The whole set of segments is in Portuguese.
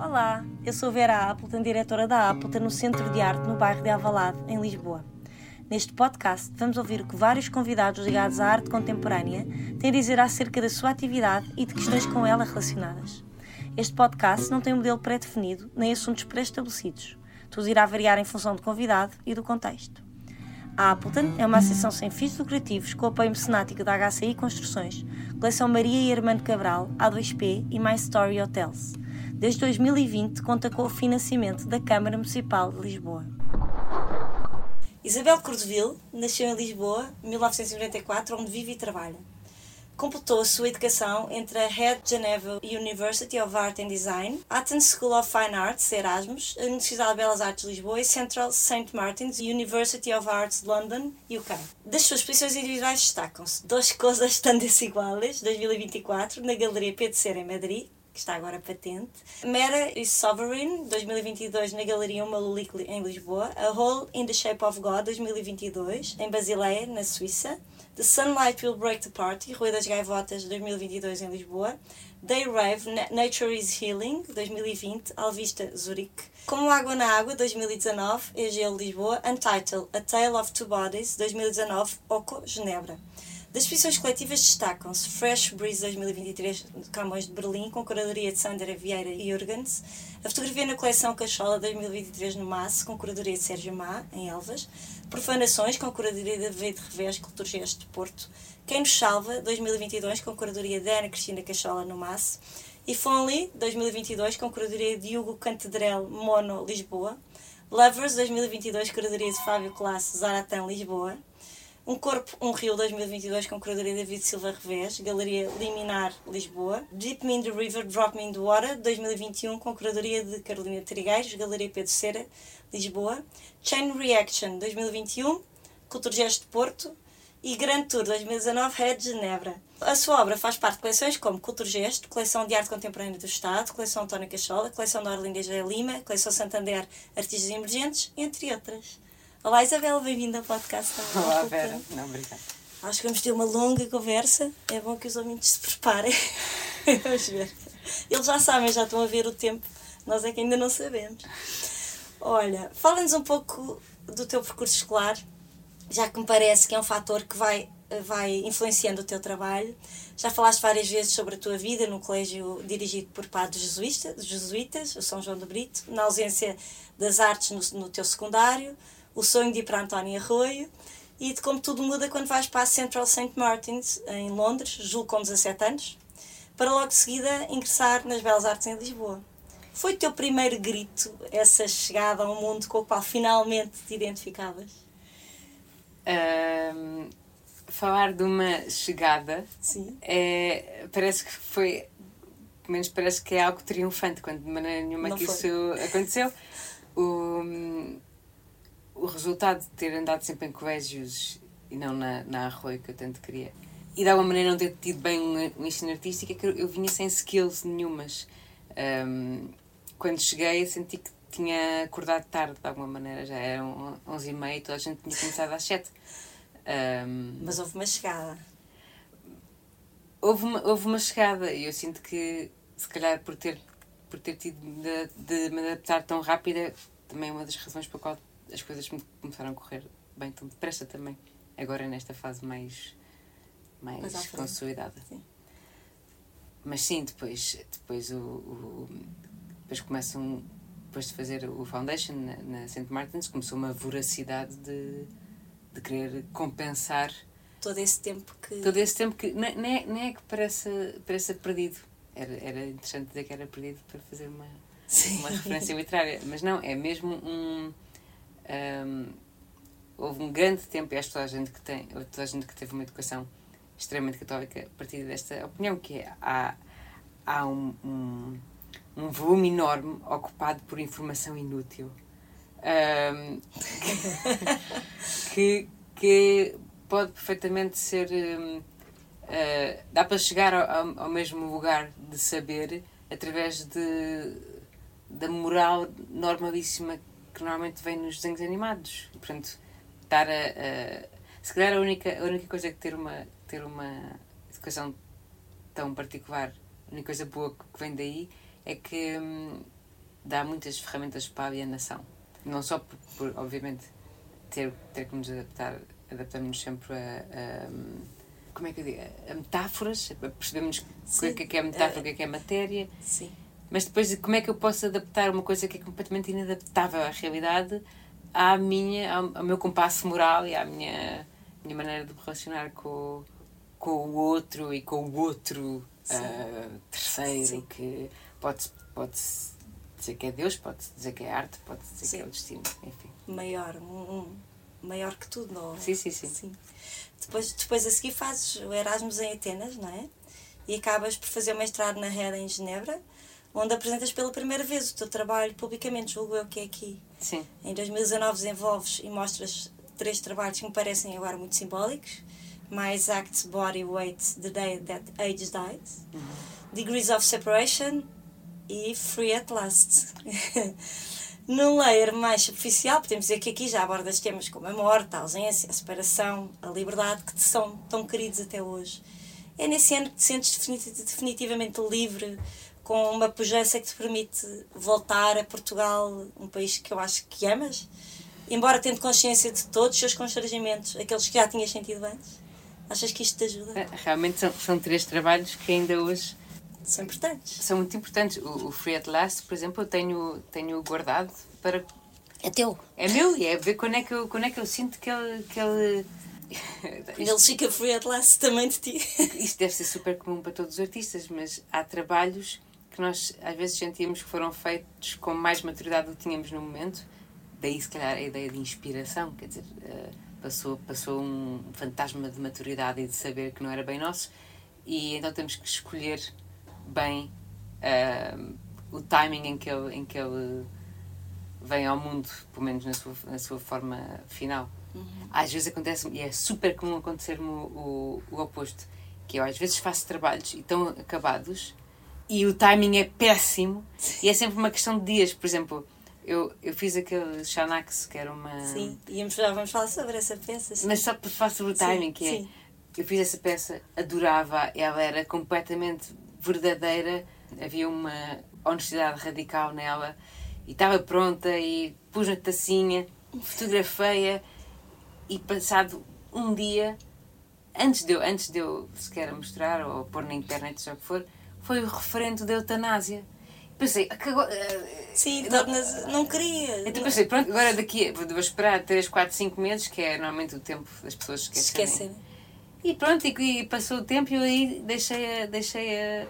Olá, eu sou Vera Appleton, diretora da Appleton no Centro de Arte no bairro de Avalado, em Lisboa. Neste podcast vamos ouvir o que vários convidados ligados à arte contemporânea têm a dizer acerca da sua atividade e de questões com ela relacionadas. Este podcast não tem um modelo pré-definido nem assuntos pré-estabelecidos. Tudo irá variar em função do convidado e do contexto. A Appleton é uma associação sem fins lucrativos com apoio mecenático da HCI Construções, Coleção Maria e Armando Cabral, A2P e My Story Hotels desde 2020 conta com o financiamento da Câmara Municipal de Lisboa. Isabel Cordoville nasceu em Lisboa em 1994, onde vive e trabalha. Completou a sua educação entre a Head Geneva University of Art and Design, Athens School of Fine Arts, Erasmus, a Universidade de Belas Artes de Lisboa e Central St. Martin's University of Arts, London, UK. Das suas exposições individuais destacam-se Duas Coisas Tan Desiguales, 2024, na Galeria Pedro Cera, em Madrid, que está agora patente. Mera e Sovereign, 2022, na Galeria Uma Lulic, em Lisboa. A Hole in the Shape of God, 2022, em Basileia, na Suíça. The Sunlight Will Break the Party, Rui das Gaivotas, 2022, em Lisboa. Day Rave, Nature is Healing, 2020, Alvista, Zurique. Como Água na Água, 2019, EGL Lisboa. Untitled, A Tale of Two Bodies, 2019, Oco, Genebra. Das exposições coletivas destacam-se Fresh Breeze 2023 de Camões de Berlim, com curadoria de Sandra Vieira e Jurgens, a fotografia na coleção Cachola 2023 no MAS, com curadoria de Sérgio Má, em Elvas, Profanações, com curadoria de David Revés, Culturgeste de Porto, Quem nos Salva 2022, com curadoria de Ana Cristina Cachola no MAS, e Fonli 2022, com curadoria de Hugo Cantedrel Mono, Lisboa, Lovers 2022, curadoria de Fábio Classe, Zaratã, Lisboa, um Corpo, um Rio 2022 com curadoria David Silva Revés, Galeria Liminar, Lisboa. Deep Me in the River, Drop Me in the Water 2021 com curadoria de Carolina Trigueiros, Galeria Pedro Cera, Lisboa. Chain Reaction 2021, Culturgesto de Porto. E Grand Tour 2019, Red Genebra. A sua obra faz parte de coleções como Culturgesto, Coleção de Arte Contemporânea do Estado, Coleção António Cachola, Coleção da Orlinda G. Lima, Coleção Santander Artistas Emergentes, entre outras. Olá Isabel, bem-vinda ao podcast. Olá Vera, não, obrigada. Acho que vamos ter uma longa conversa, é bom que os ouvintes se preparem. vamos ver. Eles já sabem, já estão a ver o tempo, nós é que ainda não sabemos. Olha, fala-nos um pouco do teu percurso escolar, já que me parece que é um fator que vai, vai influenciando o teu trabalho. Já falaste várias vezes sobre a tua vida no colégio dirigido por padres jesuítas, jesuítas o São João do Brito, na ausência das artes no, no teu secundário, o sonho de ir para António Arroio e de como tudo muda quando vais para a Central St. Martins, em Londres, julgo com 17 anos, para logo de seguida ingressar nas Belas Artes em Lisboa. Foi o teu primeiro grito, essa chegada a um mundo com o qual finalmente te identificavas? Um, falar de uma chegada Sim. É, parece que foi, pelo menos parece que é algo triunfante, quando de maneira nenhuma Não que foi. isso aconteceu. O, o resultado de ter andado sempre em colégios e não na, na Arroio, que eu tanto queria, e de alguma maneira não ter tido bem um, ensino artístico, é que eu, eu vinha sem skills nenhumas. Um, quando cheguei, senti que tinha acordado tarde, de alguma maneira, já eram 11 e meia, toda a gente tinha começado às 7. Um, Mas houve uma chegada. houve, uma, houve uma chegada e eu sinto que, se calhar, por ter, por ter tido de, de me adaptar tão rápida, também é uma das razões pela qual as coisas me começaram a correr bem tão depressa também. Agora nesta fase mais, mais consolidada. Sim. Mas sim, depois, depois, o, o- depois começam, depois de fazer o Foundation na, na St. Martins, começou uma voracidade de, de querer compensar Todo esse tempo que. todo esse tempo que nem, nem é- nem é que pareça, pareça perdido. Era, era interessante dizer que era perdido para fazer uma, Sim. uma referência literária, mas não, é mesmo um, um, Houve um grande e que toda a gente que tem, toda a gente que teve uma educação extremamente católica, a partir desta opinião, que é há, há um, um, um volume enorme ocupado por informação inútil. Um, que, que pode perfeitamente ser. hum, uh, dá para chegar ao- ao mesmo lugar de saber através de, da moral normalíssima que normalmente vem nos desenhos animados. E, portanto, estar a, a- se calhar a única, a única coisa que ter uma, ter uma educação tão particular, a única coisa boa que vem daí é que hum, dá muitas ferramentas para a alienação. Não só por, por, obviamente, ter, ter que nos adaptar, adaptamos-nos sempre a, a, como é que eu digo, a metáforas, percebemos o que é que é metáfora, o que é que é matéria. Sim. Mas depois, como é que eu posso adaptar uma coisa que é completamente inadaptável à realidade à minha, ao, ao meu compasso moral e à minha, minha maneira de me relacionar com, com o outro e com o outro uh, terceiro, Sim. que pode, pode dizer que é Deus, pode dizer que é arte, pode dizer sim. que é o destino, enfim. Maior, um, um, maior que tudo, não é? Sim, sim, sim. sim. Depois, depois a seguir fazes o Erasmus em Atenas, não é? E acabas por fazer o mestrado na RED em Genebra, onde apresentas pela primeira vez o teu trabalho publicamente, julgo eu que é aqui. Sim. Em 2019 desenvolves e mostras três trabalhos que me parecem agora muito simbólicos. My Exact Body Weight, The Day That Age Died, uhum. Degrees of Separation e Free at Last. Num layer mais superficial, podemos dizer que aqui já abordas temas como a morte, a ausência, a separação, a liberdade, que te são tão queridos até hoje. É nesse ano que te sentes definitivamente livre, com uma pujança que te permite voltar a Portugal, um país que eu acho que amas, embora tendo consciência de todos os seus constrangimentos, aqueles que já tinhas sentido antes. Achas que isto te ajuda? É, realmente são, são três trabalhos que ainda hoje são importantes. São muito importantes. O, o Free at Last, por exemplo, eu tenho, tenho guardado para. É teu. É meu e é ver quando é que eu, quando é que eu sinto que ele. Que ele... ele fica free at last também de ti. Isto deve ser super comum para todos os artistas, mas há trabalhos que nós às vezes sentíamos que foram feitos com mais maturidade do que tínhamos no momento. Daí, se calhar, a ideia de inspiração, quer dizer, uh, passou, passou um fantasma de maturidade e de saber que não era bem nosso, e então temos que escolher bem uh, o timing em que, ele, em que ele vem ao mundo, pelo menos na sua, na sua forma final. Uhum. Às vezes acontece, e é super comum acontecer-me o, o, o, oposto, que eu às vezes faço trabalhos e estão acabados e o timing é péssimo e é sempre uma questão de dias. Por exemplo, eu, eu fiz aquele Xanax, que era uma. Sim, e já vamos falar sobre essa peça. Sim. Mas só para falar sobre o timing, sim, que é. Sim. Eu fiz essa peça, adorava, ela era completamente verdadeira, havia uma honestidade radical nela e estava pronta e pus na tacinha, fotografei-a e passado um dia, antes de, eu, antes de eu sequer mostrar ou pôr na internet, seja o que for, foi o referendo da eutanásia. Pensei, agora, eh, Sim, não, não queria. Então pensei, pronto, agora daqui, vou esperar 3, 4, 5 meses, que é normalmente o tempo das pessoas esquecerem. esquecerem. E pronto, e, e passou o tempo e eu aí deixei a. Deixei a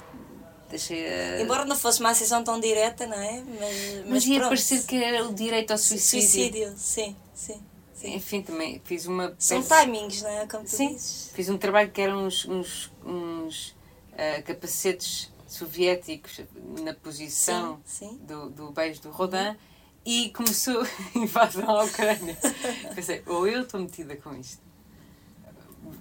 deixei a... Embora não fosse uma sessão tão direta, não é? Mas, mas, mas ia parecer que era o direito ao suicídio. Suicídio, sim, sim. Sim. Enfim, também fiz uma. São peça... timings, não é? Como tu Sim. Dizes. Fiz um trabalho que eram uns, uns, uns uh, capacetes soviéticos na posição sim, sim. Do, do beijo do Rodin uhum. e começou a invasão à Ucrânia. Pensei, ou eu estou metida com isto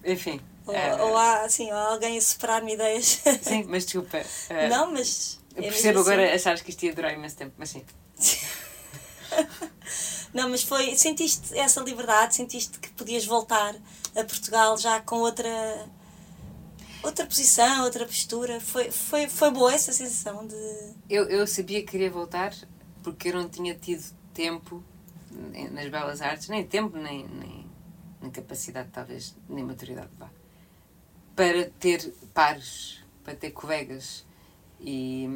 enfim. Ou, é... ou há assim, ou alguém a superar-me ideias. Sim, mas desculpa. Uh, não, mas. Eu é percebo agora assim. achares que isto ia durar imenso tempo, mas sim. não, mas foi. Sentiste essa liberdade? Sentiste que podias voltar a Portugal já com outra. Outra posição, outra postura? Foi, foi, foi boa essa sensação de. Eu, eu sabia que queria voltar porque eu não tinha tido tempo nas belas artes, nem tempo, nem, nem nem capacidade, talvez, nem maturidade, vá, para ter pares, para ter colegas. E,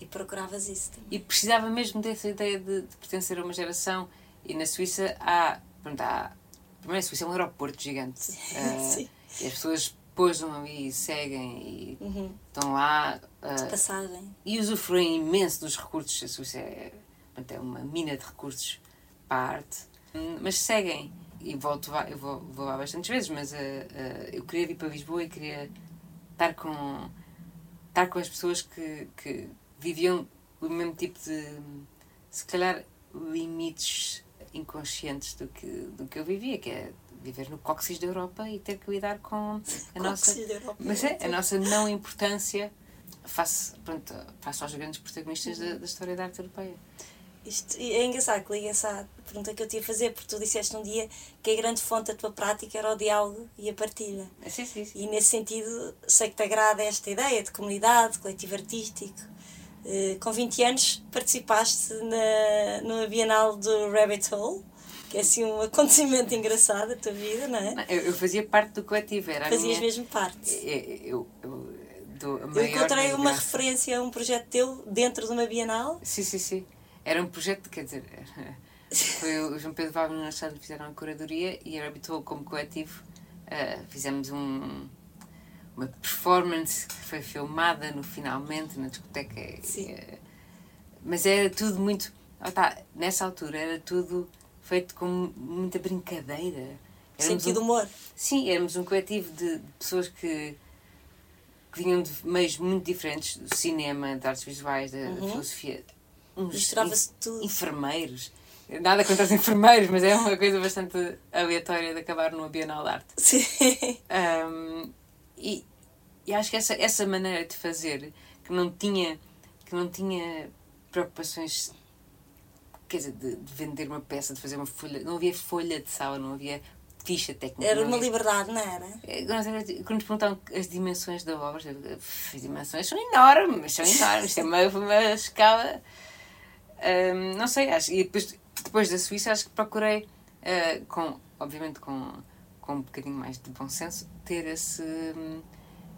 e procuravas isso também. E precisava mesmo dessa ideia de, de pertencer a uma geração. E na Suíça há. Pronto, há primeiro, a Suíça é um aeroporto gigante. Sim. Uh, e as pessoas pousam ali e seguem e uhum. estão lá. Uh, passagem. E usufruem imenso dos recursos. A Suíça é, é uma mina de recursos para a arte. Mas seguem e volto, eu vou, vou lá bastantes vezes, mas uh, uh, eu queria ir para Lisboa e queria estar com, estar com as pessoas que, que viviam o mesmo tipo de, se calhar, limites inconscientes do que, do que eu vivia, que é viver no cóccix da Europa e ter que lidar com a nossa, mas é, a nossa não importância face, pronto, face aos grandes protagonistas da, da história da arte europeia. Isto é engraçado que liga essa pergunta que eu te ia fazer, porque tu disseste um dia que a grande fonte da tua prática era o diálogo e a partilha. Sim, sim, sim. E nesse sentido, sei que te agrada esta ideia de comunidade, de coletivo artístico. Eh, com 20 anos participaste na, numa Bienal do Rabbit Hole, que é assim um acontecimento engraçado da tua vida, não é? Não, eu, eu fazia parte do coletivo, era Fazias minha... mesmo parte. Eu, eu, eu, Eu maior encontrei uma referência a um projeto teu dentro de uma Bienal. Sim, sim, sim. Era um projeto, quer dizer, foi o João Pedro Valve e o Machado fizeram a curadoria e a Rabbit Hole como coletivo eh, fizemos um, uma performance que foi filmada no finalmente na discoteca. Sim. eh, mas era tudo muito. ah, tá, nessa altura era tudo feito com muita brincadeira. Éramos Sentido um- humor. Sim, éramos um coletivo de, de pessoas que, que vinham de meios muito diferentes do cinema, de artes visuais, da da filosofia. Uhum. Misturava-se tudo. Enfermeiros. Nada contra os enfermeiros, mas é uma coisa bastante aleatória de acabar numa Bienal de Arte. Sim. Um, e, e acho que essa, essa maneira de fazer, que não tinha, que não tinha preocupações quer dizer, de, de vender uma peça, de fazer uma folha, não havia folha de sala, não havia ficha técnica. Era uma havia- liberdade, não era? é, Quando nos perguntavam as dimensões da obra, eu digo, "Pff, as dimensões são enormes, são enormes, isto é uma, uma escala. Hum, não sei, acho, e depois, depois da Suíça acho que procurei, ah, com, obviamente com, com um bocadinho mais de bom senso, ter esse, hum,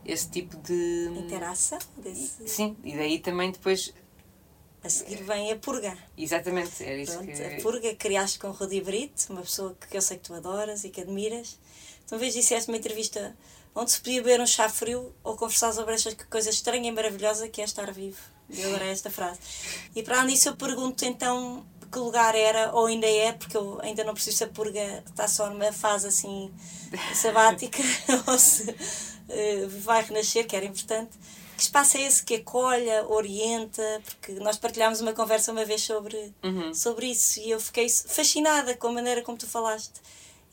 esse tipo de. Interação desse. Sim, e daí também depois. A seguir vem a purga. Exatamente, era isso Pronto, que. a purga criaste com o Rudi Brito, uma pessoa que eu sei que tu adoras e que admiras. Tu uma vez disseste numa entrevista onde se podia beber um chá frio ou conversar sobre esta coisa estranha e maravilhosa que é estar vivo. Eu adorei esta frase. E para além disso eu pergunto então que lugar era ou ainda é, porque eu ainda não preciso se a purga está só numa fase assim sabática ou se eh, vai renascer, que era importante. Que espaço é esse que acolha, orienta? Porque nós partilhámos uma conversa uma vez sobre, Uhum. sobre isso e eu fiquei fascinada com a maneira como tu falaste.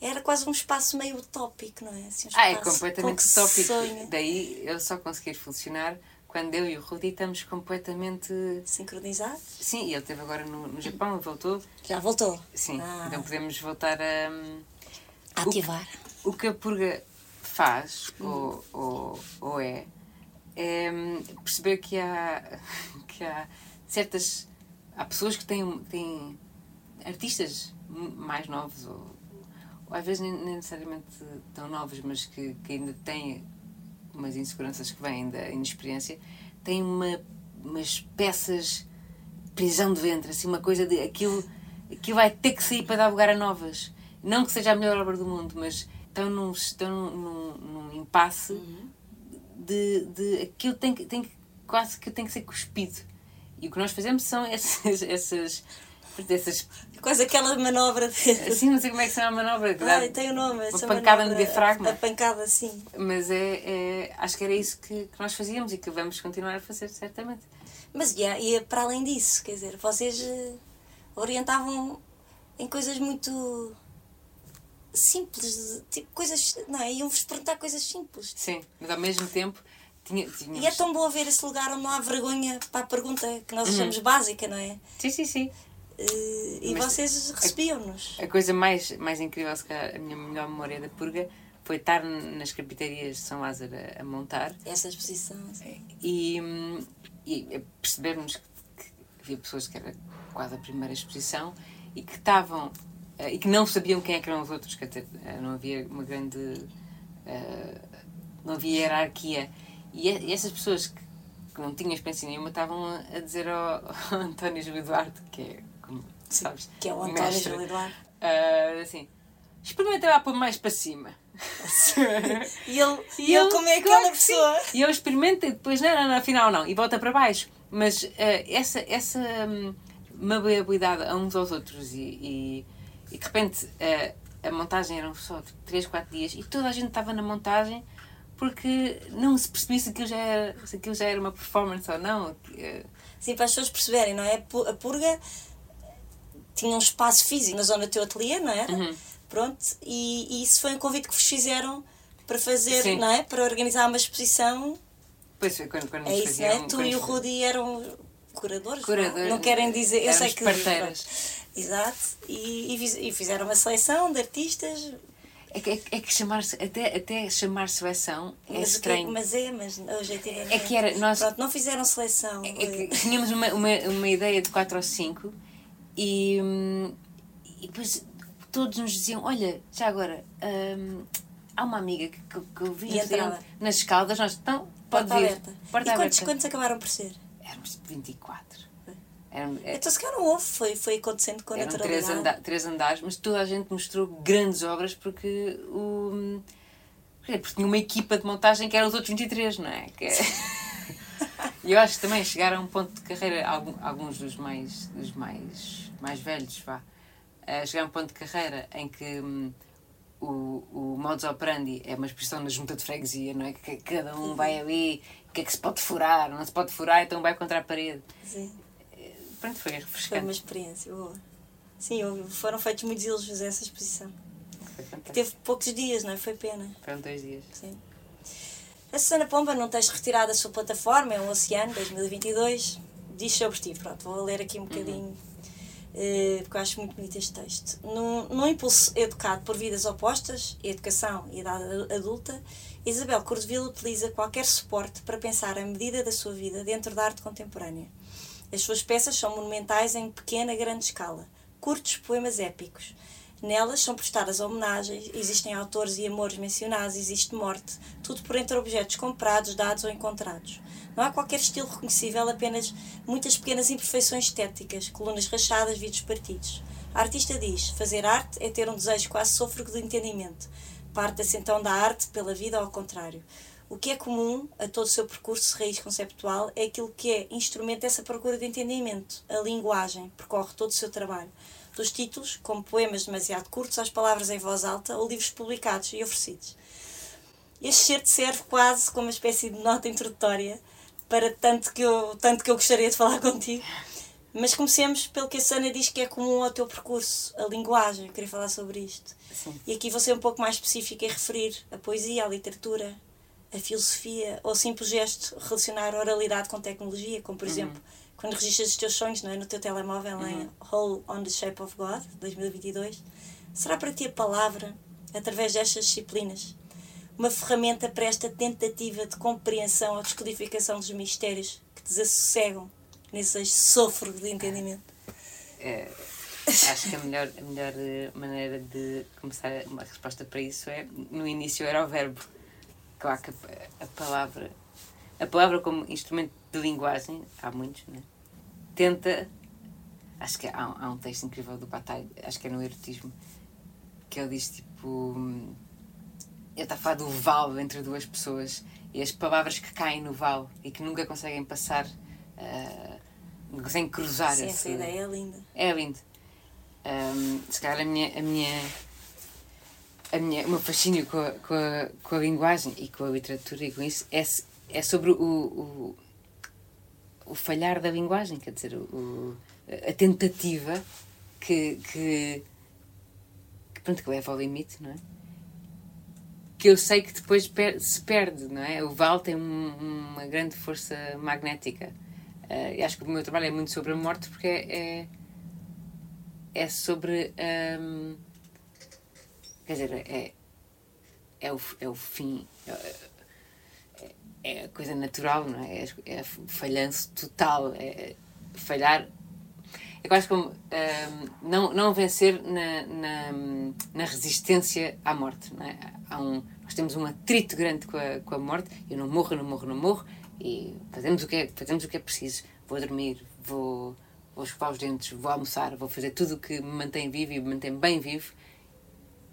Era quase um espaço meio utópico, não é? Assim, um Ah, é completamente utópico. sonha. Daí eu só conseguir funcionar quando eu e o Rudi estamos completamente. Sincronizado? Sim, e ele esteve agora no, no Japão voltou. Já voltou. Sim, Ah. então podemos voltar a. Ativar. O que a purga faz, Hum. ou, ou, ou é, é perceber que há, que há certas. Há pessoas que têm, têm artistas mais novos, ou, ou às vezes nem, nem necessariamente tão novos, mas que, que ainda têm umas inseguranças que vêm da inexperiência, têm uma, umas peças prisão de ventre, assim, uma coisa de aquilo, aquilo vai ter que sair para dar lugar a novas. Não que seja a melhor obra do mundo, mas estão num, estão num, num impasse de, de aquilo tem que, tem que quase que tem que ser cuspido. E o que nós fazemos são essas, essas, essas Quase aquela manobra de. assim, não sei como é que se chama a manobra. dá- Ai, tem o nome. uma essa pancada no manobra, diafragma. A pancada, sim. Mas é, é- acho que era isso que, que nós fazíamos e que vamos continuar a fazer, certamente. Mas e, e para além disso, quer dizer, vocês eh, orientavam em coisas muito simples, tipo coisas, não é? Iam-vos perguntar coisas simples. Sim, mas ao mesmo tempo tinha, tínhamos... E é tão bom ver esse lugar onde não há vergonha para a pergunta que nós achamos básica, não é? Sim, sim, sim. Eh, E Mas- vocês recebiam-nos. A coisa mais, mais incrível, se calhar, a minha melhor memória da purga foi estar nas carpintarias de São Lázaro a, a montar Essa exposição. assim. e, e percebermos que, que havia pessoas que era quase a primeira exposição e que estavam eh, e que não sabiam quem é que eram os outros, quer dizer, eh, não havia uma grande eh, não havia hierarquia e, e essas pessoas que, que não tinham experiência nenhuma estavam a, a dizer ao, ao António Júlio Duarte, que é, como sabes, Que é o António mestre, Júlio Eduardo. ah, assim, experimenta lá pôr mais para cima. E ele, E ele como é claro aquela que sim. pessoa. E eu experimento e depois, não, não, não, afinal não, e volta para baixo. Mas eh, essa, essa hum, maleabilidade a uns aos outros e, e, e de repente eh, a montagem eram só 3, 4 dias e toda a gente estava na montagem porque não se percebia se aquilo já era, se aquilo já era uma performance ou não. Eh, Sim, para as pessoas perceberem, não é? A purga tinha um espaço físico na zona do teu ateliê, não era? Uhum. Pronto, e, e isso foi um convite que vos fizeram para fazer, Sim. não é? Para organizar uma exposição. Pois foi quando, quando É isso, não é? Tu e o Rudi eram curadores, Curadores. Não, não querem dizer. Eu sei que. parteiras. Exato, e, e fiz- e fizeram uma seleção de artistas. É que, é que chamar-se, até, até chamar seleção é Mas, o que- estranho. mas é, mas objetivamente. É que era- nós- Pronto, não fizeram seleção. É tínhamos uma, uma, uma ideia de 4 ou 5 e, e depois todos nos diziam: Olha, já agora, hum, há uma amiga que, que, que eu vi nas escaldas, nós, então, pode Porta vir. aberta. Porta e quantos, aberta. quantos acabaram por ser? Éramos 24. Eram, Então se calhar não houve, foi, foi acontecendo com naturalidade. três, anda três andares, mas toda a gente mostrou grandes obras porque o. Porque tinha uma equipa de montagem que eram os outros 23, não é? Que é- E eu acho que também chegaram a um ponto de carreira, alguns dos mais, dos mais, mais velhos, vá, eh, chegaram a um ponto de carreira em que hum, o, o modus operandi é uma expressão na junta de freguesia, não é? Que cada um vai ali, o que é que se pode furar, não se pode furar, então vai contra a parede. Sim, Pronto, foi foi refrescante. uma experiência boa. Sim, foram feitos muitos elogios a essa exposição. Foi. Teve poucos dias, não é? Foi pena. Foram dois dias. Sim. A Susana Pomba, num texto retirado da sua plataforma, é um Oceano, 2022, diz sobre ti. Pronto, vou ler aqui um bocadinho, eh, porque eu acho muito bonito este texto. Num, num impulso educado por vidas opostas, educação e idade adulta, Isabel Cordovil utiliza qualquer suporte para pensar a medida da sua vida dentro da arte contemporânea. As suas peças são monumentais em pequena grande escala, curtos poemas épicos. Nelas são prestadas homenagens, existem autores e amores mencionados, existe morte, tudo por entre objetos comprados, dados ou encontrados. Não há qualquer estilo reconhecível, apenas muitas pequenas imperfeições estéticas, colunas rachadas, vidros partidos. A artista diz: fazer arte é ter um desejo quase sôfrego de entendimento. Parte-se então da arte pela vida ao contrário. O que é comum a todo o seu percurso de raiz conceptual é aquilo que é instrumento dessa procura de entendimento. A linguagem percorre todo o seu trabalho. Dos títulos, como poemas demasiado curtos, às palavras em voz alta ou livros publicados e oferecidos. Este certo serve quase como uma espécie de nota introdutória para tanto que eu, tanto que eu gostaria de falar contigo. Mas comecemos pelo que a Sana diz que é comum ao teu percurso, a linguagem. Eu queria falar sobre isto. Sim. E aqui vou ser um pouco mais específica e referir a poesia, a literatura, a filosofia ou simples gesto relacionar oralidade com tecnologia, como por exemplo quando registras os teus sonhos não é? no teu telemóvel em Hole on the Shape of God, 2022. Será para ti a palavra, através destas disciplinas, uma ferramenta para esta tentativa de compreensão ou descodificação dos mistérios que desassossegam nesse sôfrego de entendimento? É, acho que a melhor, a melhor eh, maneira de começar uma resposta para isso é no início era o verbo. Claro que a, a palavra, a palavra como instrumento de linguagem, há muitos, né? Tenta. Acho que há, há um texto incrível do Bataille, acho que é no erotismo, que ele diz tipo. hum, Ele está a falar do vale entre duas pessoas e as palavras que caem no vale e que nunca conseguem passar, não conseguem cruzar Sim, essa ideia é linda. é lindo. Ahm, se calhar a minha, a minha, a minha, o meu fascínio com a, com, a, com a linguagem e com a literatura e com isso é, é sobre o, o, o falhar da linguagem, quer dizer, o, o- a tentativa que, que, que, pronto, que leva ao limite, não é? Que eu sei que depois per- se perde, não é? O Val tem um- uma grande força magnética. Ah, e acho que o meu trabalho é muito sobre a morte porque é, é, é sobre. ahm, quer dizer, é, é, o, é o fim. É, é a coisa natural, não é? É, é falhanço total. É falhar. É quase como ahm, não, não vencer na, na, na resistência à morte. Não é? Há um, nós temos um atrito grande com a, com a morte. Eu não morro, não morro, não morro. E fazemos o que é, fazemos o que é preciso. Vou dormir, vou, vou escovar os dentes, vou almoçar, vou fazer tudo o que me mantém vivo e me mantém bem vivo.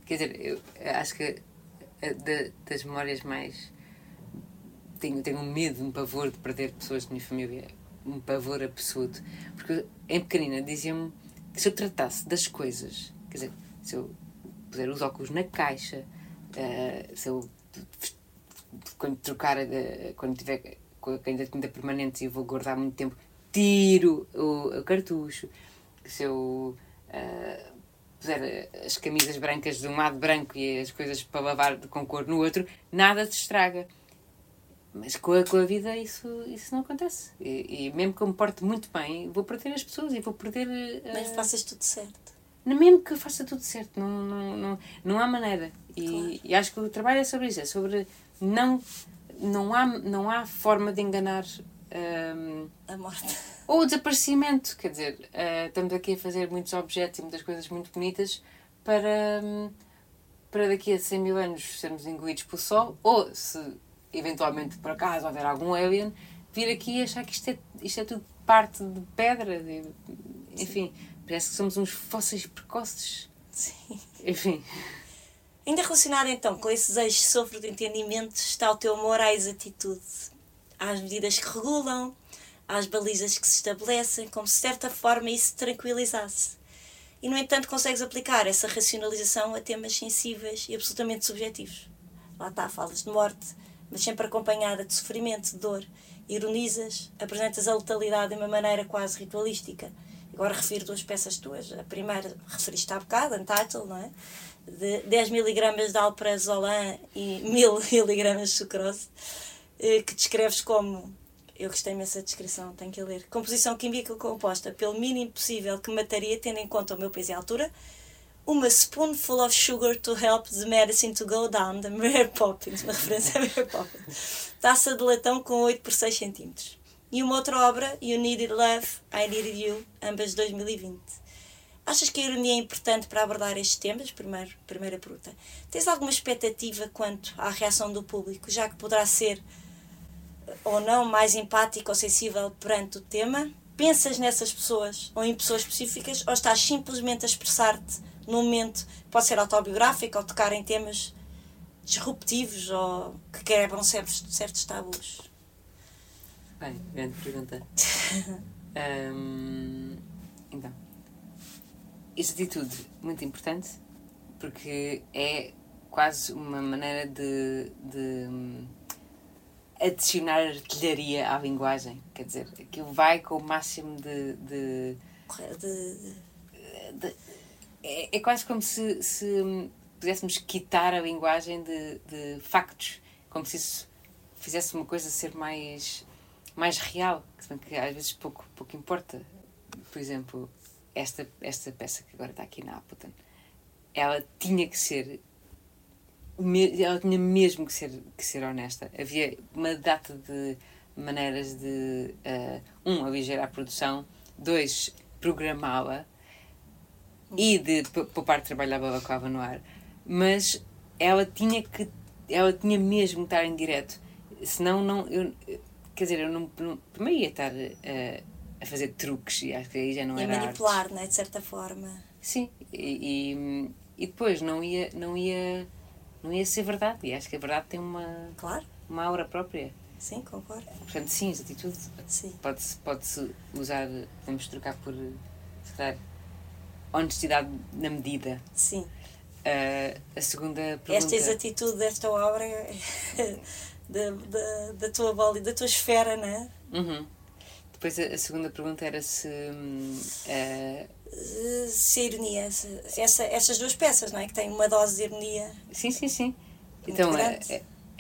Quer dizer, eu acho que eh, da- das memórias mais. Tenho, tenho um medo, um pavor de perder pessoas da minha família. Um pavor absurdo. Porque em pequenina diziam-me que se eu tratasse das coisas, quer dizer, se eu puser os óculos na caixa, eh, se eu quando trocar, eh, quando tiver com a caneta de tinta permanente e vou guardar muito tempo, tiro o, o cartucho. Se eu eh, puser as camisas brancas de um lado branco e as coisas para lavar com cor no outro, nada se estraga. Mas com a, com a vida isso, isso não acontece. E, e mesmo que eu me porte muito bem, vou perder as pessoas e vou perder. eh, Mas faças tudo certo. mesmo que eu faça tudo certo, não, não, não, não há maneira. E, Claro. e acho que o trabalho é sobre isso, é sobre não, não, há, não há forma de enganar hum, A morte. ou o desaparecimento. Quer dizer, eh, estamos aqui a fazer muitos objetos e muitas coisas muito bonitas para, hum, para daqui a 100 mil anos sermos engolidos pelo Sol, ou se eventualmente por acaso houver algum alien, vir aqui e achar que isto é, isto é tudo parte de pedra. de- enfim, parece que somos uns fósseis precoces. Sim. Enfim, Ainda relacionado então com esse desejo de sofro de entendimento está o teu amor à exatitude, às medidas que regulam, às balizas que se estabelecem, como se de certa forma isso tranquilizasse. E no entanto consegues aplicar essa racionalização a temas sensíveis e absolutamente subjetivos. Lá está, falas de morte, mas sempre acompanhada de sofrimento, de dor. Ironizas, apresentas a letalidade de uma maneira quase ritualística. Agora refiro duas peças tuas. A primeira referiste há bocado, Untitled, não é? De 10 miligramas de alprazolam e 1000 miligramas de sucrose, eh, que descreves como, eu gostei imensa descrição, tenho que ler, composição química composta pelo mínimo possível que mataria, tendo em conta o meu peso e altura, uma spoonful of sugar to help the medicine to go down, da Mary Poppins, uma referência a Mary Poppins. Taça de latão com 8 por 6 centímetros. E uma outra obra, You Needed Love, I Needed You, ambas de 2020. Achas que a ironia é importante para abordar estes temas? Primeiro, primeira pergunta. Tens alguma expectativa quanto à reação do público, já que poderá ser eh, ou não mais empático ou sensível perante o tema? Pensas nessas pessoas ou em pessoas específicas ou estás simplesmente a expressar-te num momento que pode ser autobiográfico ou tocar em temas disruptivos ou que quebram certos, certos tabus? bem, grande pergunta. Hum, então, essa atitude muito importante porque é quase uma maneira de, de hum, adicionar artilharia à linguagem. Quer dizer, aquilo vai com o máximo de. de- de- de- é, é quase como se, se hum, pudéssemos quitar a linguagem de, de factos, como se isso fizesse uma coisa ser mais, mais real, que às vezes pouco, pouco importa. Por exemplo, esta, esta peça que agora está aqui na Appleton, ela tinha que ser ela tinha mesmo que ser, que ser honesta. Havia uma data de maneiras de, eh, um, aligerar a produção, dois, programá-la e de poupar trabalho à balaclava no ar. Mas ela tinha que, ela tinha mesmo que estar em direto. Senão, não, eu, quer dizer, eu não, não primeiro ia estar eh, a fazer truques e acho que aí já não e era manipular, né, de certa forma. Sim, e, e, e depois não ia, não, ia, não ia ser verdade. E acho que a verdade tem uma, Claro, uma aura própria. sim, concordo. Portanto, sim, essa atitude Sim. pode-se pode -se usar, podemos trocar por, honestidade na medida. Sim. Ah, a segunda pergunta... Esta exatitude desta obra é da, da, da tua bola e da tua esfera, né? Uhum. Depois a, segunda pergunta era se... Eh, Se a ironia, se- essa, essas duas peças, não é? Que têm uma dose de ironia. Sim, sim, sim. Então, a, a,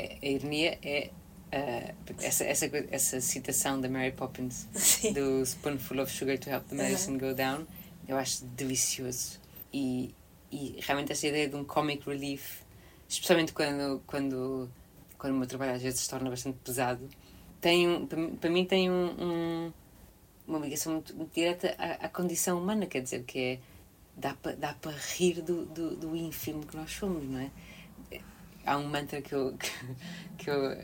a- ironia é ah, essa, essa, essa citação da Mary Poppins Sim. do Spoonful of Sugar to Help the Medicine Go Down, eu acho delicioso. E, e realmente essa ideia de um comic relief, especialmente quando, quando, quando o meu trabalho às vezes se torna bastante pesado, tem para, mim- tem um, um- uma ligação muito, muito direta à, à condição humana, quer dizer, que é dá para dá para rir do, do, do ínfimo que nós somos, não é? Há um mantra que eu, que, que eu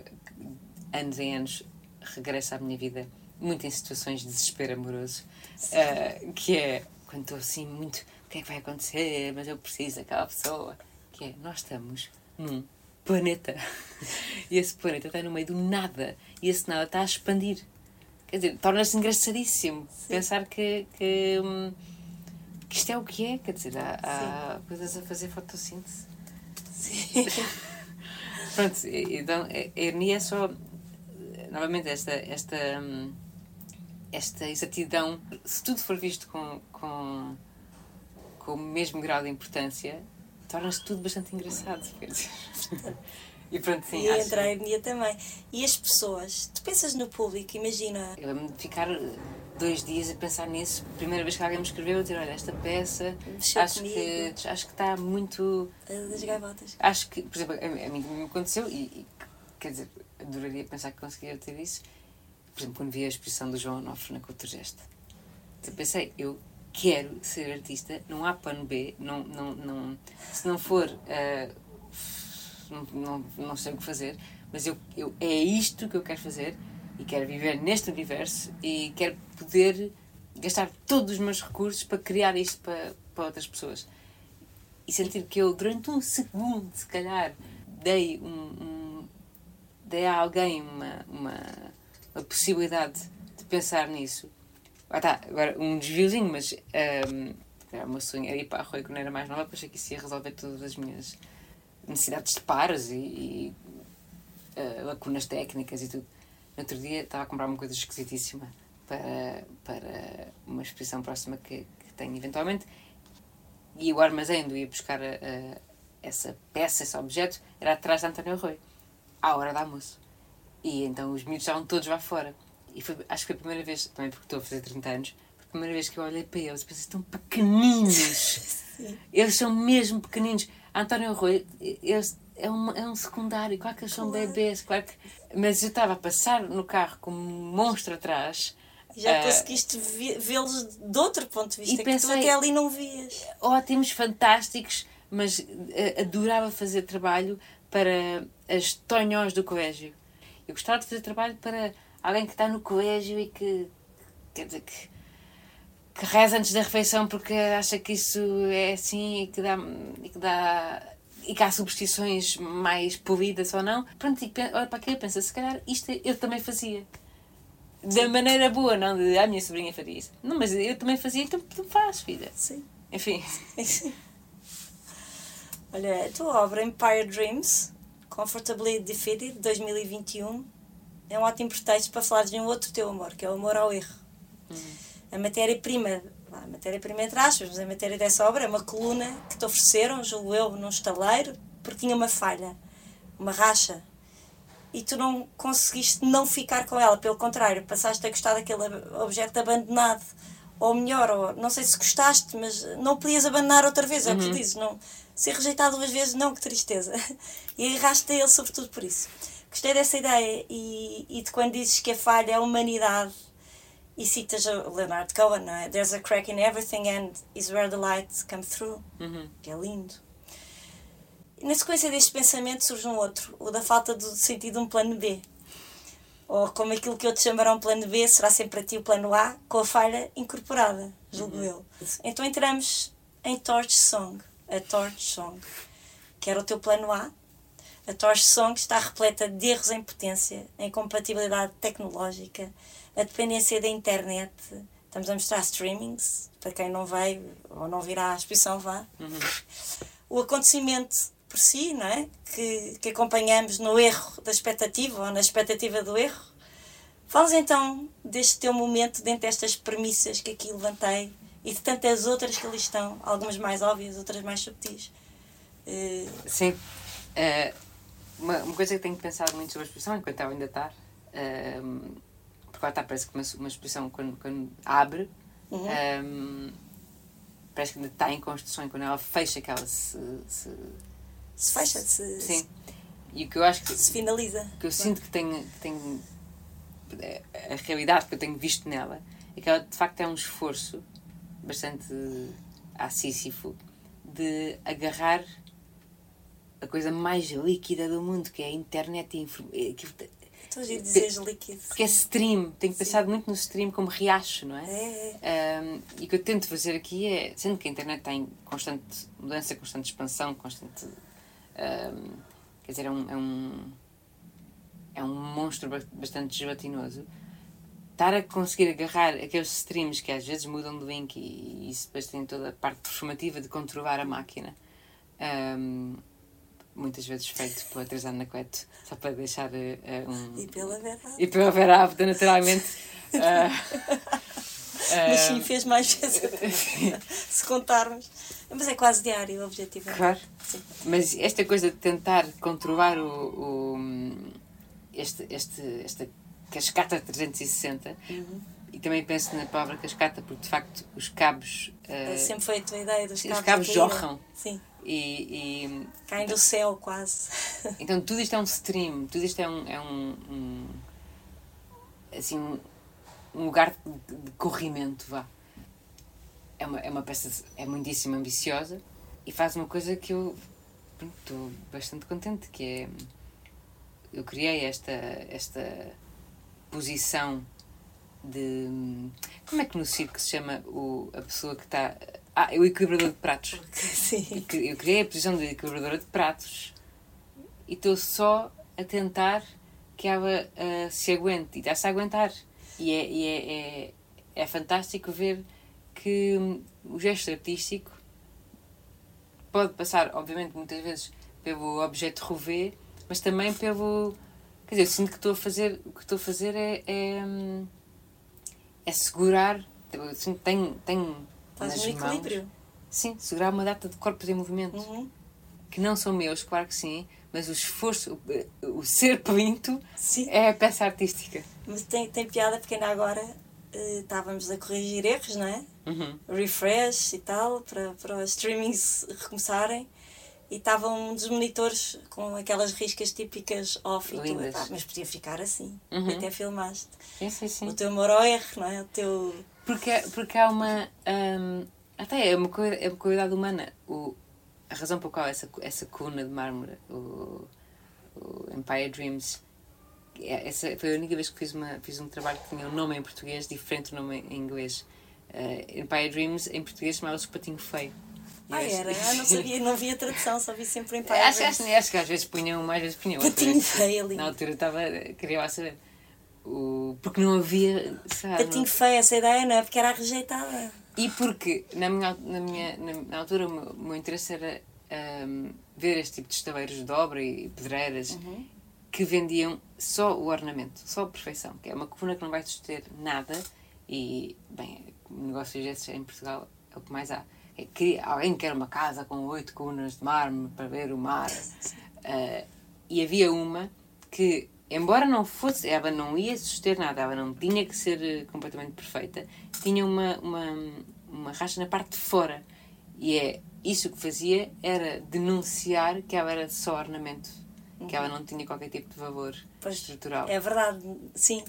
anos em anos regressa à minha vida, muito em situações de desespero amoroso, ah, que é quando estou assim muito, o que é que vai acontecer? Mas eu preciso daquela pessoa. Que é, nós estamos num planeta e esse planeta está no meio do nada e esse nada está a expandir. Quer dizer, torna-se engraçadíssimo pensar que, que, hum, que isto é o que é. Quer dizer, há, há coisas a fazer fotossíntese. Sim. Pronto, então a a ironia é só, novamente, esta, esta, hum, esta exatidão. Se tudo for visto com, com, com o mesmo grau de importância, torna-se tudo bastante engraçado. E pronto, sim, e acho- entra a ironia também. E as pessoas? Tu pensas no público, imagina. Eu lembro de ficar, de dois dias a pensar nisso. Primeira vez que alguém me escreveu, eu dizer, olha, esta peça acho que, acho que está muito. Das gaivotas. Acho que, por exemplo, a, mim me aconteceu e, e, quer dizer, adoraria pensar que conseguiria ter isso. Por exemplo, quando vi a exposição do João Onofre na Culturgesta. Eu pensei, eu quero ser artista, não há plano B, não, não, não, se não for, ah, não, não, não sei o que fazer, mas eu, eu, é isto que eu quero fazer e quero viver neste universo e quero poder gastar todos os meus recursos para criar isto para, para outras pessoas. E sentir que eu, durante um segundo, se calhar, dei, um, um- dei a alguém uma, uma, uma possibilidade de pensar nisso. Ah, tá, agora um desviozinho, mas um, era o meu sonho era ir para a Rui quando era mais nova, porque achei que isso ia resolver todas as minhas necessidades de pares e, e uh, lacunas técnicas e tudo. No outro dia estava a comprar uma coisa esquisitíssima para, para uma exposição próxima que, que tenho eventualmente e o armazém onde ia buscar a- a- essa peça, esse objeto, era atrás de António Rui, à hora do almoço. E então os miúdos estavam todos lá fora. E foi, acho que foi a primeira vez, também porque estou a fazer 30 anos, foi a primeira vez que eu olhei para eles e pensei, estão pequeninos. eles são mesmo pequeninos. António Rui, eles, é, um, é um secundário, claro que eles são Claro. bebês, claro que... Mas eu estava a passar no carro com um monstro atrás. Já ah, conseguiste vê-los de outro ponto de vista, E que tu pensei- até ali não vias. ótimos, fantásticos, mas eh, adorava fazer trabalho para as tonhós do colégio. Eu gostava de fazer trabalho para alguém que está no colégio e que, quer dizer, que, que reza antes da refeição porque acha que isso é assim e que dá, e que dá e que há superstições mais polidas ou não. Pronto, e olha para aquilo e pensa, se calhar isto eu também fazia. Da maneira boa, não de a minha sobrinha faria isso. Não, mas eu também fazia, então tu faz, filha. Sim. Enfim. Olha, a tua obra Empire Dreams, Comfortably Defeated, 2021, é um ótimo pretexto para falar de um outro teu amor, que é o amor ao erro. A matéria-prima, a matéria-prima entre aspas, mas a matéria dessa obra é uma coluna que te ofereceram, julgo eu, num estaleiro, porque tinha uma falha, uma racha. E tu não conseguiste não ficar com ela, pelo contrário, passaste a gostar daquele objeto abandonado. Ou melhor, ou, não sei se gostaste, mas não podias abandonar outra vez, é o que tu dizes. Não, ser rejeitado duas vezes, não, que tristeza. E agarraste a ele sobretudo por isso. Gostei dessa ideia e, e de quando dizes que a falha é a humanidade e citas o Leonard Cohen, não é? There's a crack in everything and is where the light comes through. Uhum. Que é lindo. E na sequência deste pensamento surge um outro, o da falta do sentido de um plano B. Ou como aquilo que outros chamarão plano B, será sempre para ti o plano A, com a falha incorporada, julgo eu. Então entramos em Torch Song, a Torch Song, que era o teu plano A. A Torch Song está repleta de erros em potência, a incompatibilidade tecnológica, a dependência da internet. Estamos a mostrar streamings, para quem não veio ou não virá à exposição, vá. O acontecimento por si, não é? Que, que acompanhamos no erro da expectativa ou na expectativa do erro. Falas então deste teu momento dentro destas premissas que aqui levantei e de tantas outras que ali estão, algumas mais óbvias, outras mais subtis. Eh, Sim. Eh, uma, uma coisa que tenho pensado muito sobre a exposição, enquanto ela ainda está, ehm, porque ela está, parece que uma, uma exposição, quando, quando abre, Uhum. ehm, parece que ainda está em construção, e quando ela fecha, que ela se. se se fecha, se, sim. E o que eu acho que. se finaliza. que eu sinto que tenho, que tenho a realidade que eu tenho visto nela é que ela de facto é um esforço bastante assísifo de agarrar a coisa mais líquida do mundo que é a internet e eh, que- Estou a ir dizeres líquido. porque é stream, tenho pensado muito no stream como riacho, não é? É, é. Um, e o que eu tento fazer aqui é, sendo que a internet está em constante mudança, constante expansão, constante. um, quer dizer, é um, é um, é um monstro ba- bastante gelatinoso. Estar a conseguir agarrar aqueles streams que às vezes mudam de link e, e isso depois tem toda a parte performativa de controlar a máquina. um, muitas vezes feito pela Teresa Anaquete, só para deixar eh, um. E pela verdade. E pela Vera Abda, naturalmente. ah, Mas ah, sim, fez mais vezes. se contarmos. Mas é quase diário o objetivo. Claro. Sim. Mas esta coisa de tentar controlar o, o- este, este, esta cascata 360, e também penso na palavra cascata, porque de facto os cabos. Uh, sempre foi a tua ideia dos cabos. Os cabos jorram. Sim. E, e, Caem do céu quase. Então tudo isto é um stream, tudo isto é um. É um, um assim, um lugar de, de corrimento, vá. É uma, é uma peça. é muitíssimo ambiciosa e faz uma coisa que eu estou bastante contente, que é. Eu criei esta, esta posição de. Como é que no circo se chama o, a pessoa que está. Ah, o equilibrador de pratos. Sim. Eu criei a posição de equilibradora de pratos e estou só a tentar que ela uh, se aguente e está-se a aguentar. E, é, e é, é, é, fantástico ver que hum, o gesto artístico pode passar, obviamente, muitas vezes pelo objeto rever, mas também pelo. Quer dizer, eu sinto que estou a fazer. O que estou a fazer é. é hum, é segurar. Assim, tenho, tenho Faz um equilíbrio. sim, segurar uma data de corpos em movimento. Uhum. Que não são meus, claro que sim, mas o esforço, o, o ser pinto sim. é a peça artística. Mas tem, tem piada porque ainda agora uh, estávamos a corrigir erros, não é? Uhum. Refresh e tal, para, para os streamings recomeçarem e estavam um dos monitores com aquelas riscas típicas off e tu, ah, mas podia ficar assim, uhum. até filmaste. Sim, sim, sim. O teu erro, não é? O teu... Porque, porque há uma. Um, até é uma, é uma qualidade humana. O, a razão por qual essa, essa cuna de mármore, o, o Empire Dreams, é, essa foi a única vez que fiz, uma, fiz um trabalho que tinha um nome em português diferente do nome em inglês. Uh, Empire Dreams em português chamava-se Patinho Feio. Ah, era? Ah, não sabia, não via tradução, só vi sempre em Empire acho, acho, acho, que às vezes punham, mais vezes punham. Patinho Feio ali. Na altura estava, queria lá saber. O, porque não havia. Sabe, Patinho Feio, essa ideia não é? Porque era rejeitada. E porque, na minha, na minha na, na altura, o meu, o meu interesse era um, ver este tipo de estaleiros de obra e pedreiras uhum. que vendiam só o ornamento, só a perfeição, que é uma coluna que não vai suster nada e, bem, negócios desses em Portugal é o que mais há. É que alguém quer uma casa com oito colunas de mármore para ver o mar. Uh, e havia uma que, embora não fosse, ela não ia suster nada, ela não tinha que ser eh, completamente perfeita, tinha uma, uma, uma racha na parte de fora. E é isso que fazia era denunciar que ela era só ornamento, que ela não tinha qualquer tipo de valor pois, estrutural. É verdade, sim.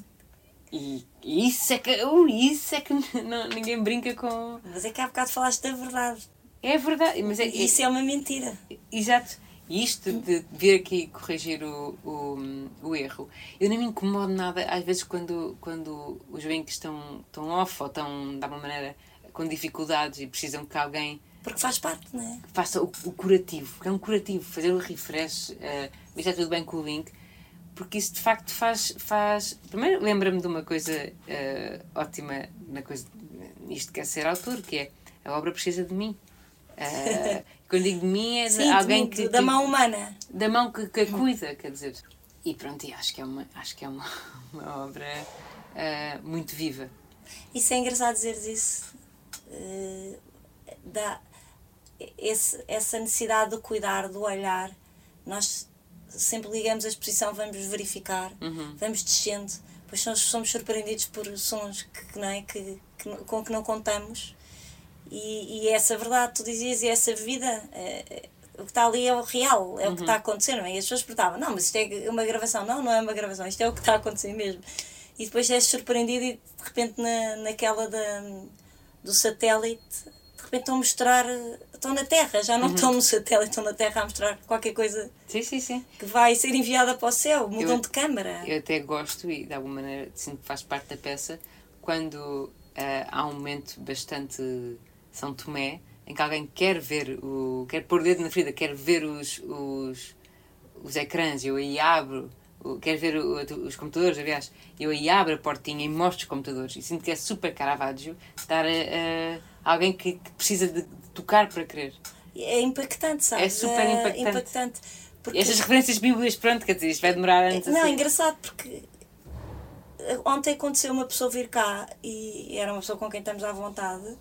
E isso é que, uh, isso é que não, ninguém brinca com. Mas é que há bocado falaste da verdade. É verdade, mas é, isso é, é uma mentira. Exato. Isto de vir aqui corrigir o, o, o erro, eu não me incomodo nada, às vezes, quando, quando os brinques estão, estão off ou estão, de alguma maneira, com dificuldades e precisam que alguém. Porque faz parte, não é? Faça o, o curativo, é um curativo, fazer o refresh, uh, está tudo bem com o link, porque isso de facto faz. faz... Primeiro, lembra-me de uma coisa uh, ótima na coisa, nisto que é ser autor, que é a obra precisa de mim. Uh, quando digo de mim é de Sim, alguém que. Da mão humana. Da mão que, que cuida, quer dizer. E pronto, e acho que é uma, acho que é uma, uma obra uh, muito viva. Isso é engraçado dizer isso. Uh, dá esse, essa necessidade de cuidar, do olhar. Nós sempre ligamos a exposição, vamos verificar, uhum. vamos descendo, depois somos, somos surpreendidos por sons que, não é, que, que, com que não contamos. E, e essa verdade, tu dizias, e essa vida, é, o que está ali é o real, é uhum. o que está acontecendo. Não é? E as pessoas perguntavam: não, mas isto é uma gravação. Não, não é uma gravação, isto é o que está acontecendo mesmo. E depois és surpreendido e de repente na, naquela da, do satélite repente estão a mostrar. estão na Terra, já não uhum. estão no satélite, estão na Terra a mostrar qualquer coisa sim, sim, sim. que vai ser enviada para o céu, mudam eu, de câmara. Eu até gosto, e de alguma maneira sinto que faz parte da peça, quando uh, há um momento bastante São Tomé em que alguém quer ver o. quer pôr o dedo na ferida, quer ver os, os, os ecrãs, eu aí abro quer ver os computadores, aliás, eu aí abro a portinha e mostro os computadores e sinto que é super Caravaggio estar a, a alguém que, que, precisa de tocar para querer. É impactante, sabe? É super impactante. É impactante porque... Estas referências bíblicas, pronto, quer dizer, isto vai demorar antes. Não, é assim. engraçado porque ontem aconteceu uma pessoa vir cá e era uma pessoa com quem estamos à vontade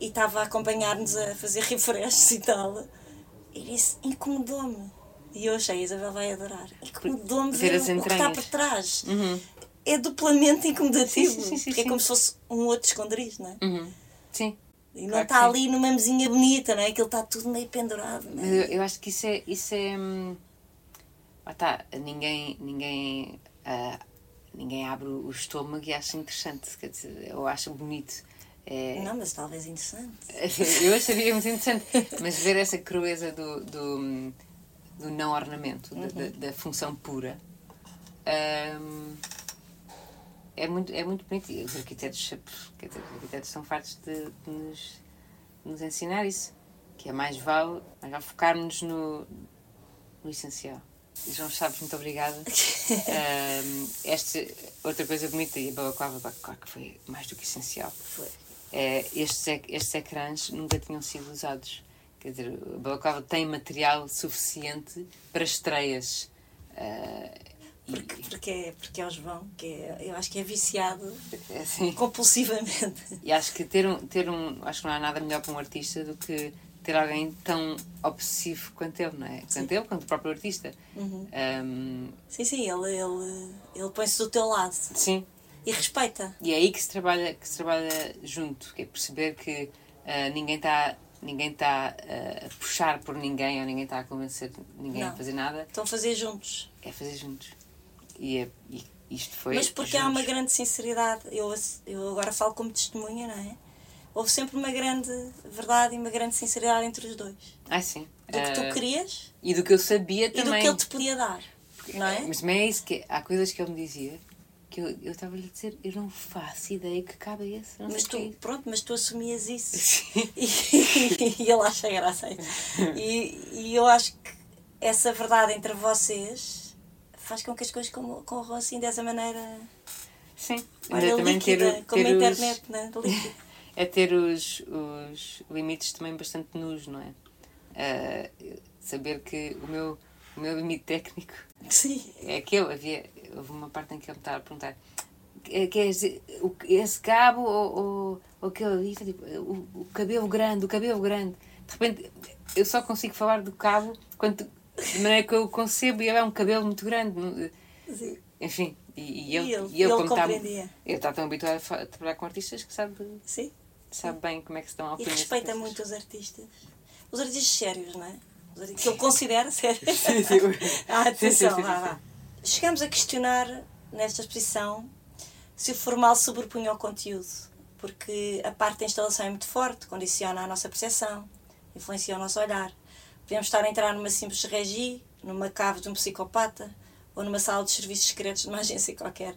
e estava a acompanhar-nos a fazer refreshes e tal e disse, incomodou-me e eu achei, a Isabel vai adorar. incomodou-me ver, ver o que está por trás. Uhum. é duplamente incomodativo. Sim, sim, sim, é como se fosse um outro esconderijo, não é? Uhum. Sim. E não Claro está ali numa mesinha bonita, não é? Aquilo está tudo meio pendurado, não Mas é? eu, eu acho que isso é. Isso é hum, lá tá, ninguém. Ninguém, ah, ninguém abre o estômago e acha interessante. Quer dizer, eu acho bonito. É, Não, mas talvez interessante. eu acharia muito interessante. Mas ver essa crueza do, do, do não ornamento, da- da, da função pura, hum, é, muito, é muito bonito. E os arquitetos, quer dizer, os arquitetos são fartos de, de nos, de nos ensinar isso. Que é mais vale, mais vale focarmos no, no essencial. João Chaves, muito obrigada. Hum, este, outra coisa bonita, e a balaclava, claro que foi mais do que essencial. Foi. É, estes, estes ecrãs nunca tinham sido usados. Quer dizer, a Balaclava tem material suficiente para estreias. ah, e- Porque, porque, é, porque é o João, que é, eu acho que é viciado assim, compulsivamente. e acho que ter um, ter um. Acho que não há nada melhor para um artista do que ter alguém tão obsessivo quanto ele, não é? Quanto ele, quanto o próprio artista. Uhum. Ahm, Sim, sim, ele, ele, ele põe-se do teu lado sim, e respeita. E é aí que se trabalha, que se trabalha junto, que é perceber que ah, ninguém está ninguém está ah, a puxar por ninguém ou ninguém está a convencer ninguém a Não. fazer nada, Estão a fazer juntos. é fazer juntos. E, é, e isto foi. Mas porque há uma juntos. grande sinceridade. Eu, eu agora falo como testemunha, não é? Houve sempre uma grande verdade e uma grande sinceridade entre os dois. Ah, sim. Do que tu Ah, querias E do que eu sabia e do também. que ele te podia dar. Não é? Mas também é isso que há coisas que ele me dizia que eu eu estava a lhe dizer, eu não faço ideia que cabe esse. Não Mas que é tu, isso." pronto, mas tu assumias isso. Sim. E, e ele acha graça. E, e eu acho que essa verdade entre vocês faz com que as coisas corram assim dessa maneira. Sim. Olha, Ainda também ter, líquida, o- como a ter os- internet, né? Líquida. é ter os, os limites também bastante nus, não é? Ah, saber que o meu, o meu limite técnico Sim. é aquele. Havia, houve uma parte em que ele me estava a perguntar "Que- queres dizer, o- esse cabo ou, ou, ou aquele ali? Está tipo, o, o cabelo grande, o cabelo grande. De repente, eu só consigo falar do cabo quando, de maneira que eu concebo e ele é um cabelo muito grande. Sim. Enfim, e, e E ele, ele- e ele, ele está, compreendia. ele está tão habituado a, trabalhar com artistas que sabe, Sim. sabe bem como é que se estão a E respeita muito os artistas. Os artistas sérios, não é? Que ele considera sérios. Sim, sim. ah, Sim, sim, atenção, sim, vá, sim. Chegamos a questionar, nesta exposição, se o formal sobrepunha ao conteúdo, porque a parte da instalação é muito forte, condiciona a nossa percepção, influencia o nosso olhar. Podemos estar a entrar numa simples regi, numa cave de um psicopata, ou numa sala de serviços secretos de uma agência qualquer,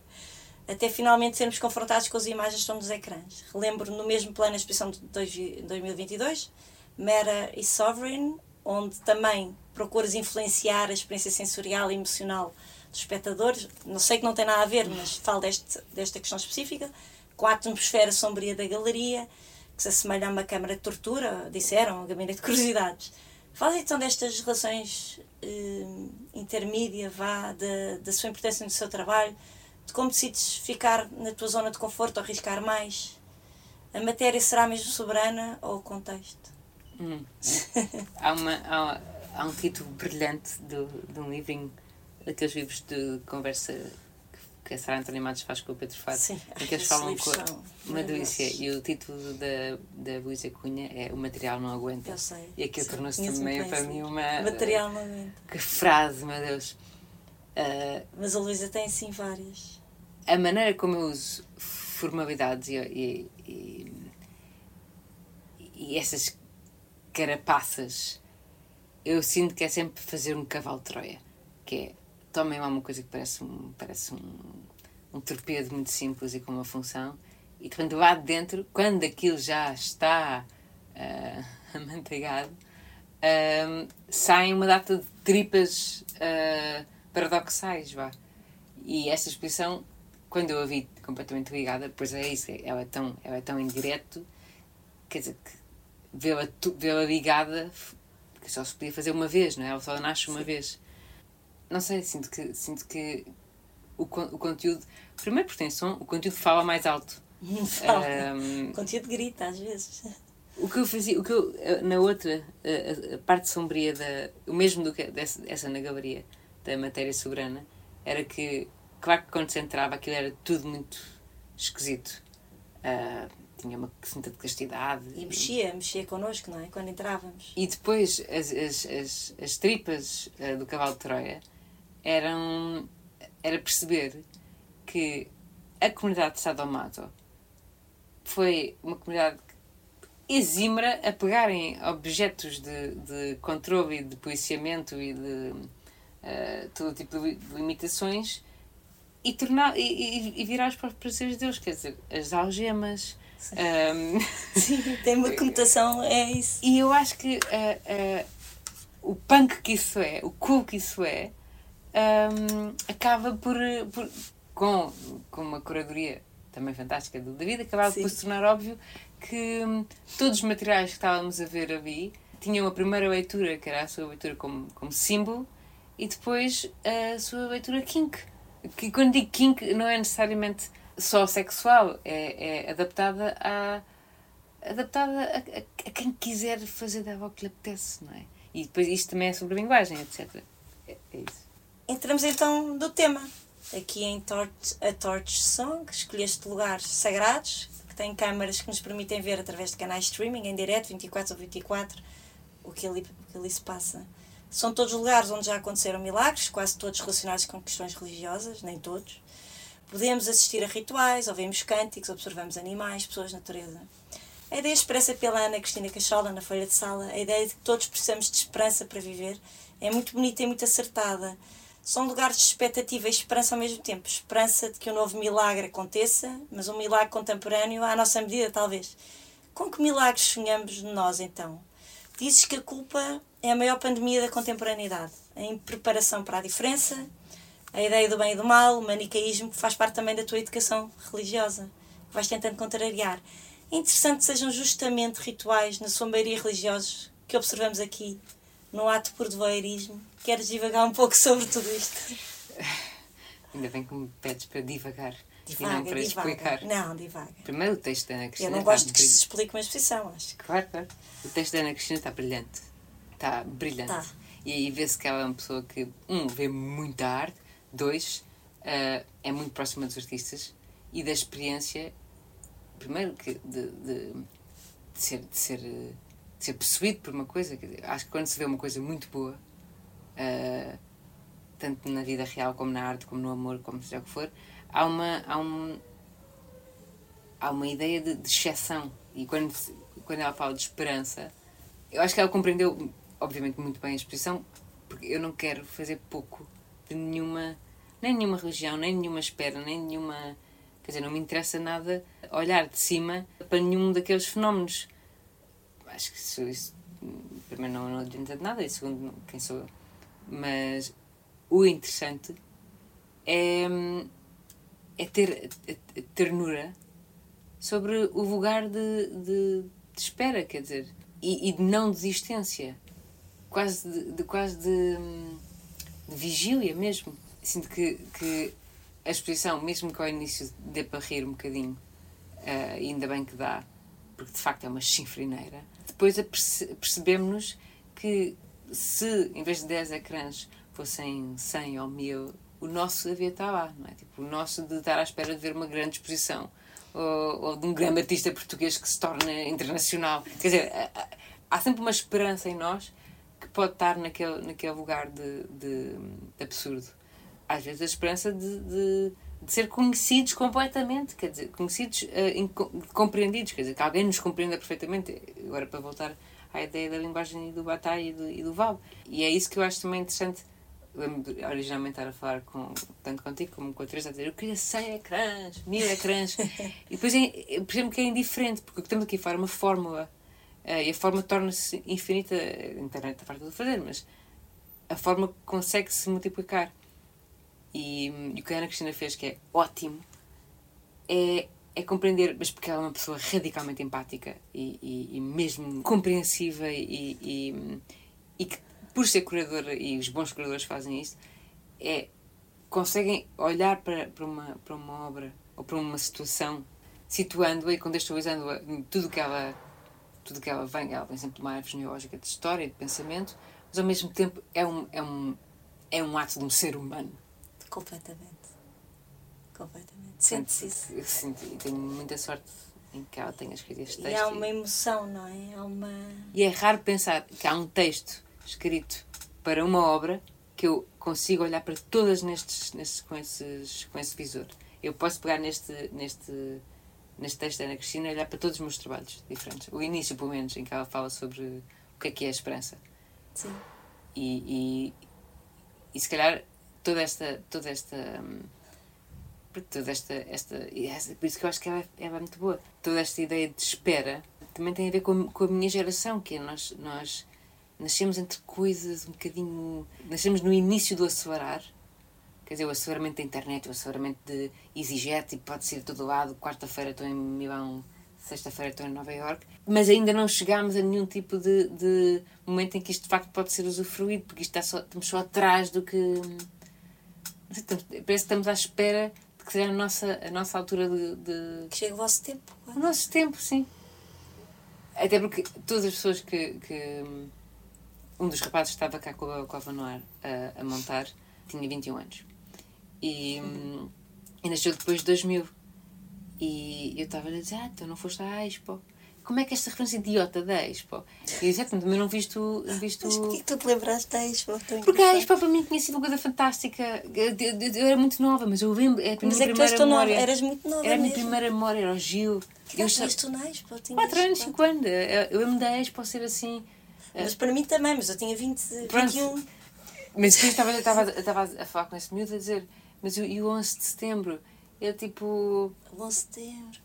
até finalmente sermos confrontados com as imagens que estão nos ecrãs. Relembro no mesmo plano a exposição de dois- 2022, Mera e Sovereign, onde também procuras influenciar a experiência sensorial e emocional dos espectadores. Não sei que não tem nada a ver, mas falo deste, desta questão específica, com a atmosfera sombria da galeria, que se assemelha a uma câmara de tortura, disseram, um gabinete de curiosidades. Fala então destas relações eh, intermídia, vá, da, da sua importância no seu trabalho, de como decides ficar na tua zona de conforto ou arriscar mais. A matéria será mesmo soberana ou o contexto? Hum. há, uma, há, há um título brilhante do, de um livrinho, daqueles livros de conversa que a Sara António Matos faz com o Pedro Fado, Sim, em que eles falam com uma delícia. E o título da, da Luísa Cunha é O Material Não Aguenta. Eu sei. E aquilo tornou-se também para mim uma. Material não aguento. Que frase, meu Deus! Ah, Mas a Luísa tem sim várias. a maneira como eu uso formalidades e, e, e, e essas carapaças, eu sinto que é sempre fazer um cavalo de Troia. Que é, tomem lá uma coisa que parece um, parece um, um torpedo muito simples e com uma função, e de repente lá de dentro, quando aquilo já está ah, amanteigado, ah, saem uma data de tripas ah, paradoxais, vá. E esta exposição, quando eu a vi completamente ligada, pois é isso, ela é tão, ela é tão indireto, quer dizer, que vê-la vê-la ligada, que só se podia fazer uma vez, não é? Ela só nasce uma vez. Não sei, sinto que, sinto que o, o conteúdo, primeiro porque tem som, o conteúdo fala mais alto. Fala. Ahm, O conteúdo grita às vezes. o que eu fazia, o que eu, eh, na outra, a, a- a parte sombria da, o mesmo do que dessa, essa na galeria da matéria soberana, era que claro que quando se entrava aquilo era tudo muito esquisito. Uh, tinha uma cinta de castidade. E mexia, mexia connosco, não é? Quando entrávamos. E depois as, as, as, as tripas uh, do cavalo de Troia eram. era perceber que a comunidade de Sadomaso foi uma comunidade exímera a pegarem objetos de, de controle e de policiamento e de uh, todo tipo de limitações e, tornar, e, e, virar para os prazeres de Deus, quer dizer, as algemas. Sim, um, Sim tem uma conotação, é isso. E eu acho que uh, uh, o punk que isso é, o cool que isso é, um, acaba por, por, com, com uma curadoria também fantástica do David, acabava Sim. por se tornar óbvio que hum, todos os materiais que estávamos a ver ali tinham a primeira leitura, que era a sua leitura como, como símbolo, e depois a sua leitura kink. Que quando digo kink não é necessariamente só sexual, é, é adaptada a adaptada a, a, a, quem quiser fazer dela o que lhe apetece, não é? E depois isto também é sobre a linguagem, etc. É, é isso. Entramos então do tema. Aqui em Torch, a Torch Song, escolheste lugares sagrados, que têm câmaras que nos permitem ver através de canais streaming, em direto, 24 ou 24, o que ali, o que ali se passa. São todos lugares onde já aconteceram milagres, quase todos relacionados com questões religiosas, nem todos. Podemos assistir a rituais, ouvimos cânticos, observamos animais, pessoas, natureza. A ideia expressa pela Ana Cristina Cachola na Feira de Sala, a ideia de que todos precisamos de esperança para viver, é muito bonita e muito acertada. São lugares de expectativa e esperança ao mesmo tempo. Esperança de que um novo milagre aconteça, mas um milagre contemporâneo à nossa medida, talvez. Com que milagres sonhamos nós, então? Dizes que a culpa é a maior pandemia da contemporaneidade. A impreparação para a diferença, a ideia do bem e do mal, o manicaísmo, que faz parte também da tua educação religiosa, que vais tentando contrariar. É interessante que sejam justamente rituais, na sua maioria religiosos, que observamos aqui, no ato por devoirismo. Queres divagar um pouco sobre tudo isto? Ainda bem que me pedes para divagar. Divaga, e não para divaga. explicar. Não, divaga. Primeiro o texto da Ana Cristina. Eu não gosto que se explique uma exposição, acho. Claro, claro. O texto da Ana Cristina está brilhante. Está brilhante. Tá. E aí vê-se que ela é uma pessoa que, um, vê muita arte, dois, uh, é muito próxima dos artistas e da experiência, primeiro, que de, de, de ser. De ser de ser possuído por uma coisa. Acho que quando se vê uma coisa muito boa, uh, tanto na vida real como na arte, como no amor, como seja o que for, há uma, há um, há uma ideia de, de exceção. E quando, quando ela fala de esperança, eu acho que ela compreendeu, obviamente, muito bem a exposição, porque eu não quero fazer pouco de nenhuma, nem nenhuma religião, nem nenhuma espera, nem nenhuma. Quer dizer, não me interessa nada olhar de cima para nenhum daqueles fenómenos. Acho que isso, isso primeiro, não, não adianta de nada, e segundo, quem sou eu. Mas o interessante é, é ter a ternura sobre o lugar de, de, de espera, quer dizer, e, e, de não desistência, quase de, de quase de, vigília mesmo. Sinto que, que a exposição, mesmo que ao início dê para rir um bocadinho, uh, ainda bem que dá, porque de facto é uma chinfrineira, depois percebemos que se em vez de 10 ecrãs fossem 100 ou 1000, o nosso havia estar lá, não é? Tipo, o nosso de estar à espera de ver uma grande exposição ou, ou de um grande artista português que se torne internacional. Quer dizer, há sempre uma esperança em nós que pode estar naquele, naquele lugar de, de, de absurdo. Às vezes a esperança de, de, de, ser conhecidos completamente, quer dizer, conhecidos, uh, compreendidos, quer dizer, que alguém nos compreenda perfeitamente. Agora, para voltar à ideia da linguagem do Bataille e do, e do Val. E é isso que eu acho também interessante. Lembro originalmente estar a falar com, tanto contigo como com a Teresa a dizer eu queria 100 ecrãs, mil ecrãs. E depois é, percebo que é indiferente porque o que estamos aqui a falar é uma fórmula. Uh, e a fórmula torna-se infinita a internet está farta de fazer mas a forma consegue se multiplicar. E, e, o que a Ana Cristina fez que é ótimo é, é compreender mas porque ela é uma pessoa radicalmente empática e, e, e mesmo compreensiva e, e, e que por ser curadora, e os bons curadores fazem isso, é, conseguem olhar para, para, uma, para uma obra ou para uma situação, situando-a e contextualizando-a tudo que ela tudo que ela vem, ela vem sempre de uma árvore genealógica de história, de pensamento, mas ao mesmo tempo é um, é um, é um ato de um ser humano. Completamente. Completamente. Sente-se isso. E tenho muita sorte em que ela tenha escrito este E texto. há uma emoção, não é? Há uma. E é raro pensar que há um texto escrito para uma obra que eu consigo olhar para todas nestes, nestes com, esses, com esse visor. Eu posso pegar neste, neste, neste texto da Ana Cristina e olhar para todos os meus trabalhos diferentes. O início, pelo menos, em que ela fala sobre o que é que é a esperança. Sim. E, e, e se calhar toda esta. Toda esta hum, toda esta, esta, por isso que eu acho que ela é, ela é muito boa. Toda esta ideia de espera também tem a ver com, a- com a minha geração, que é nós, nós nascemos entre coisas um bocadinho. Nascemos no início do acelerar. Quer dizer, o aceleramento da internet, o aceleramento de EasyJet, e pode ser de todo lado. Quarta-feira estou em Milão, sexta-feira estou em Nova York. Mas ainda não chegámos a nenhum tipo de, de momento em que isto de facto pode ser usufruído, porque isto está só, estamos só atrás do que. sei, estamos- Parece que estamos à espera que seja a nossa, a nossa altura de, de, Que chega o vosso tempo. o nosso tempo, sim. Até porque todas as pessoas que. que um dos rapazes que estava cá com a, com a Vanoar a, a montar tinha 21 anos. E, e nasceu depois de 2000. E eu estava a dizer: Ah, então não foste à Expo. Como é que esta referência idiota da Expo? E eu disse: "Ah, também não viste. o- visto Mas porquê que tu te lembraste da Expo? Porque a. Expo para mim tinha sido uma coisa fantástica. Eu, eu- eu- eu era muito nova, mas eu lembro. É Mas é que tu és tão nova, eras muito nova. Era a minha mesmo. primeira memória, era o Gil. Que Eu idade tinhas tu na Expo? Tinhas 4 anos, quatro. 5 anos. Eu, eu lembro da Expo ser assim. Mas para mim também, mas eu tinha 20, Pronto. 21. Mas depois estava, estava, estava a falar com esse miúdo a dizer, mas e o- e o 11 de setembro? Eu tipo. 11 de setembro.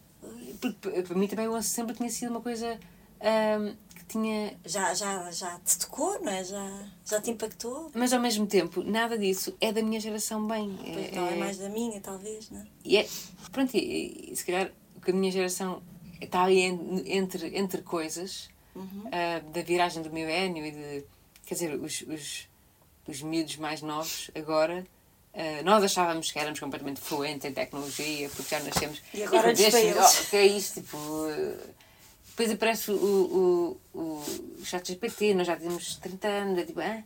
Porque para mim também o 11 de setembro tinha sido uma coisa ahm, que tinha. Já, já, já te tocou, não é? Já, já te impactou? Mas ao mesmo tempo, nada disso é da minha geração bem. Pois não, é mais da minha, talvez, não é? E é, pronto, e, e se calhar que a minha geração está ali en- entre, entre coisas Uhum. ah, da viragem do milénio e de. Quer dizer, os, os, os miúdos mais novos agora. Ah, nós achávamos que éramos completamente fluentes em tecnologia porque já nascemos. E agora para este- eles. oh, que é isto? Tipo. ah, depois aparece o, o, o chat GPT, nós já temos 30 anos, é tipo, ah,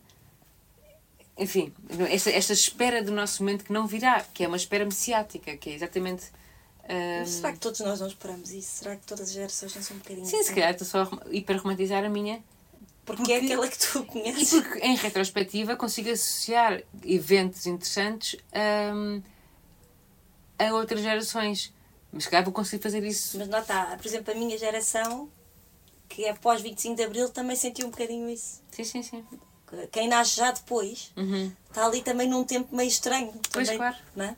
enfim, esta, esta espera do nosso momento que não virá, que é uma espera messiática, que é exatamente. Mas será que todos nós não esperamos isso? Será que todas as gerações não são um bocadinho sim, se assim? calhar estou só a rom- hiper-romantizar a minha. Porque é porque- aquela que tu E conheces. porque, em retrospectiva, consigo associar eventos interessantes a outras gerações. Mas se calhar vou conseguir fazer isso. Mas não está. Por exemplo, a minha geração, que é pós 25 de Abril, também sentiu um bocadinho isso. Sim, sim, sim. Quem nasce já depois, Uhum. está ali também num tempo meio estranho. Pois, também, claro. Não é?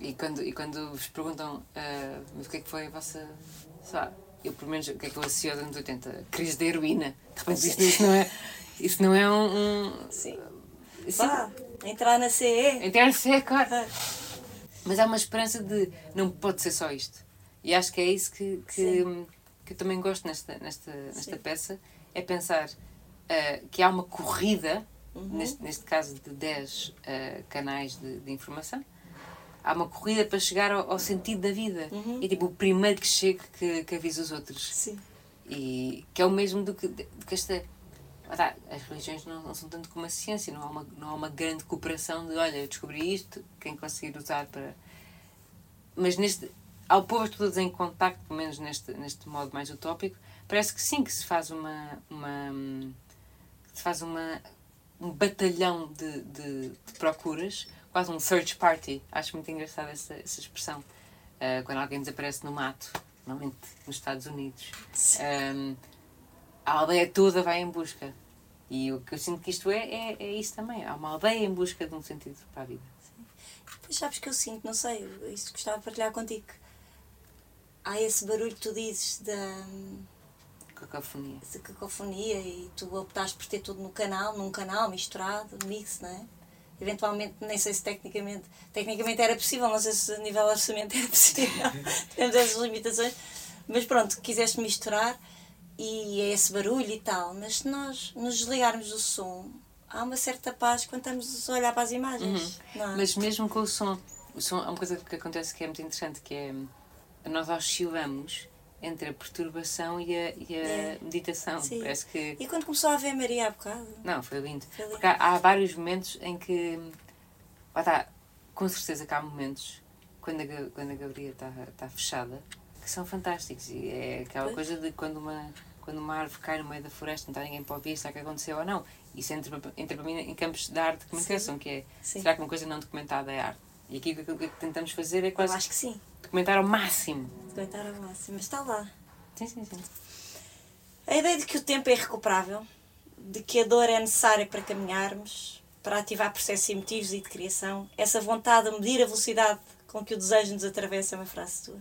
E quando, e quando vos perguntam mas o que é que foi a vossa. Sei lá, eu pelo menos o que é que eu associo aos anos 80? Crise da heroína. De repente isso, isso não é. Isso não é um. um Sim. isso- Vá, entrar na CE. Entende-se, é claro. Ah, Mas há uma esperança de não pode ser só isto. E acho que é isso que, que, que eu também gosto nesta, nesta, nesta Sim. peça, é pensar ah, que há uma corrida, Uhum. neste, neste caso de 10 ah, canais de, de informação, há uma corrida para chegar ao, ao sentido da vida. Uhum. E tipo, o primeiro que chega que, que avisa os outros. Sim. E que é o mesmo do que, do que esta. As religiões não, não são tanto como a ciência, não há, uma, não há uma grande cooperação de olha, eu descobri isto, quem conseguir usar para. Mas neste. Ao pôr todos em contacto, pelo menos neste, neste modo mais utópico, parece que sim, que se faz uma. uma se faz uma, um batalhão de, de, de procuras, quase um search party. Acho muito engraçada essa, essa expressão. Ah, quando alguém desaparece no mato, normalmente nos Estados Unidos. Um, a aldeia toda vai em busca. E o que eu sinto que isto é, é, é isso também. Há uma aldeia em busca de um sentido para a vida. Pois sabes que eu sinto, não sei, isso gostava de partilhar contigo. Há esse barulho que tu dizes da, Cacofonia. da cacofonia e tu optaste por ter tudo no canal, num canal misturado, mix, não é? Eventualmente, nem sei se tecnicamente, tecnicamente era possível, não sei se a nível orçamento era possível, temos essas limitações, mas pronto, quiseste misturar e é esse barulho e tal, mas se nós nos desligarmos do som, há uma certa paz quando estamos a olhar para as imagens, não é? Mas mesmo com o som, o som é uma coisa que acontece que é muito interessante, que é nós oscilamos entre a perturbação e a, e a É. meditação. Sim. Parece que. E quando começou a ver Maria há bocado? Não, foi lindo. Foi lindo. Porque há, há vários momentos em que. Lá está, com certeza que há momentos quando a, quando a galeria está está fechada, que são fantásticos. E é aquela Pois. coisa de quando uma, quando uma árvore cai no meio da floresta, não está ninguém para ouvir, será que aconteceu ou não? Isso entra, entra para mim em campos de arte de comunicação, que é Sim. será que uma coisa não documentada é arte? E aqui o que, o que tentamos fazer é Eu quase acho que sim. documentar ao máximo. Documentar ao máximo. Mas está lá. Sim, sim, sim. A ideia de que o tempo é irrecuperável, de que a dor é necessária para caminharmos, para ativar processos emotivos e de criação, essa vontade de medir a velocidade com que o desejo nos atravessa é uma frase tua.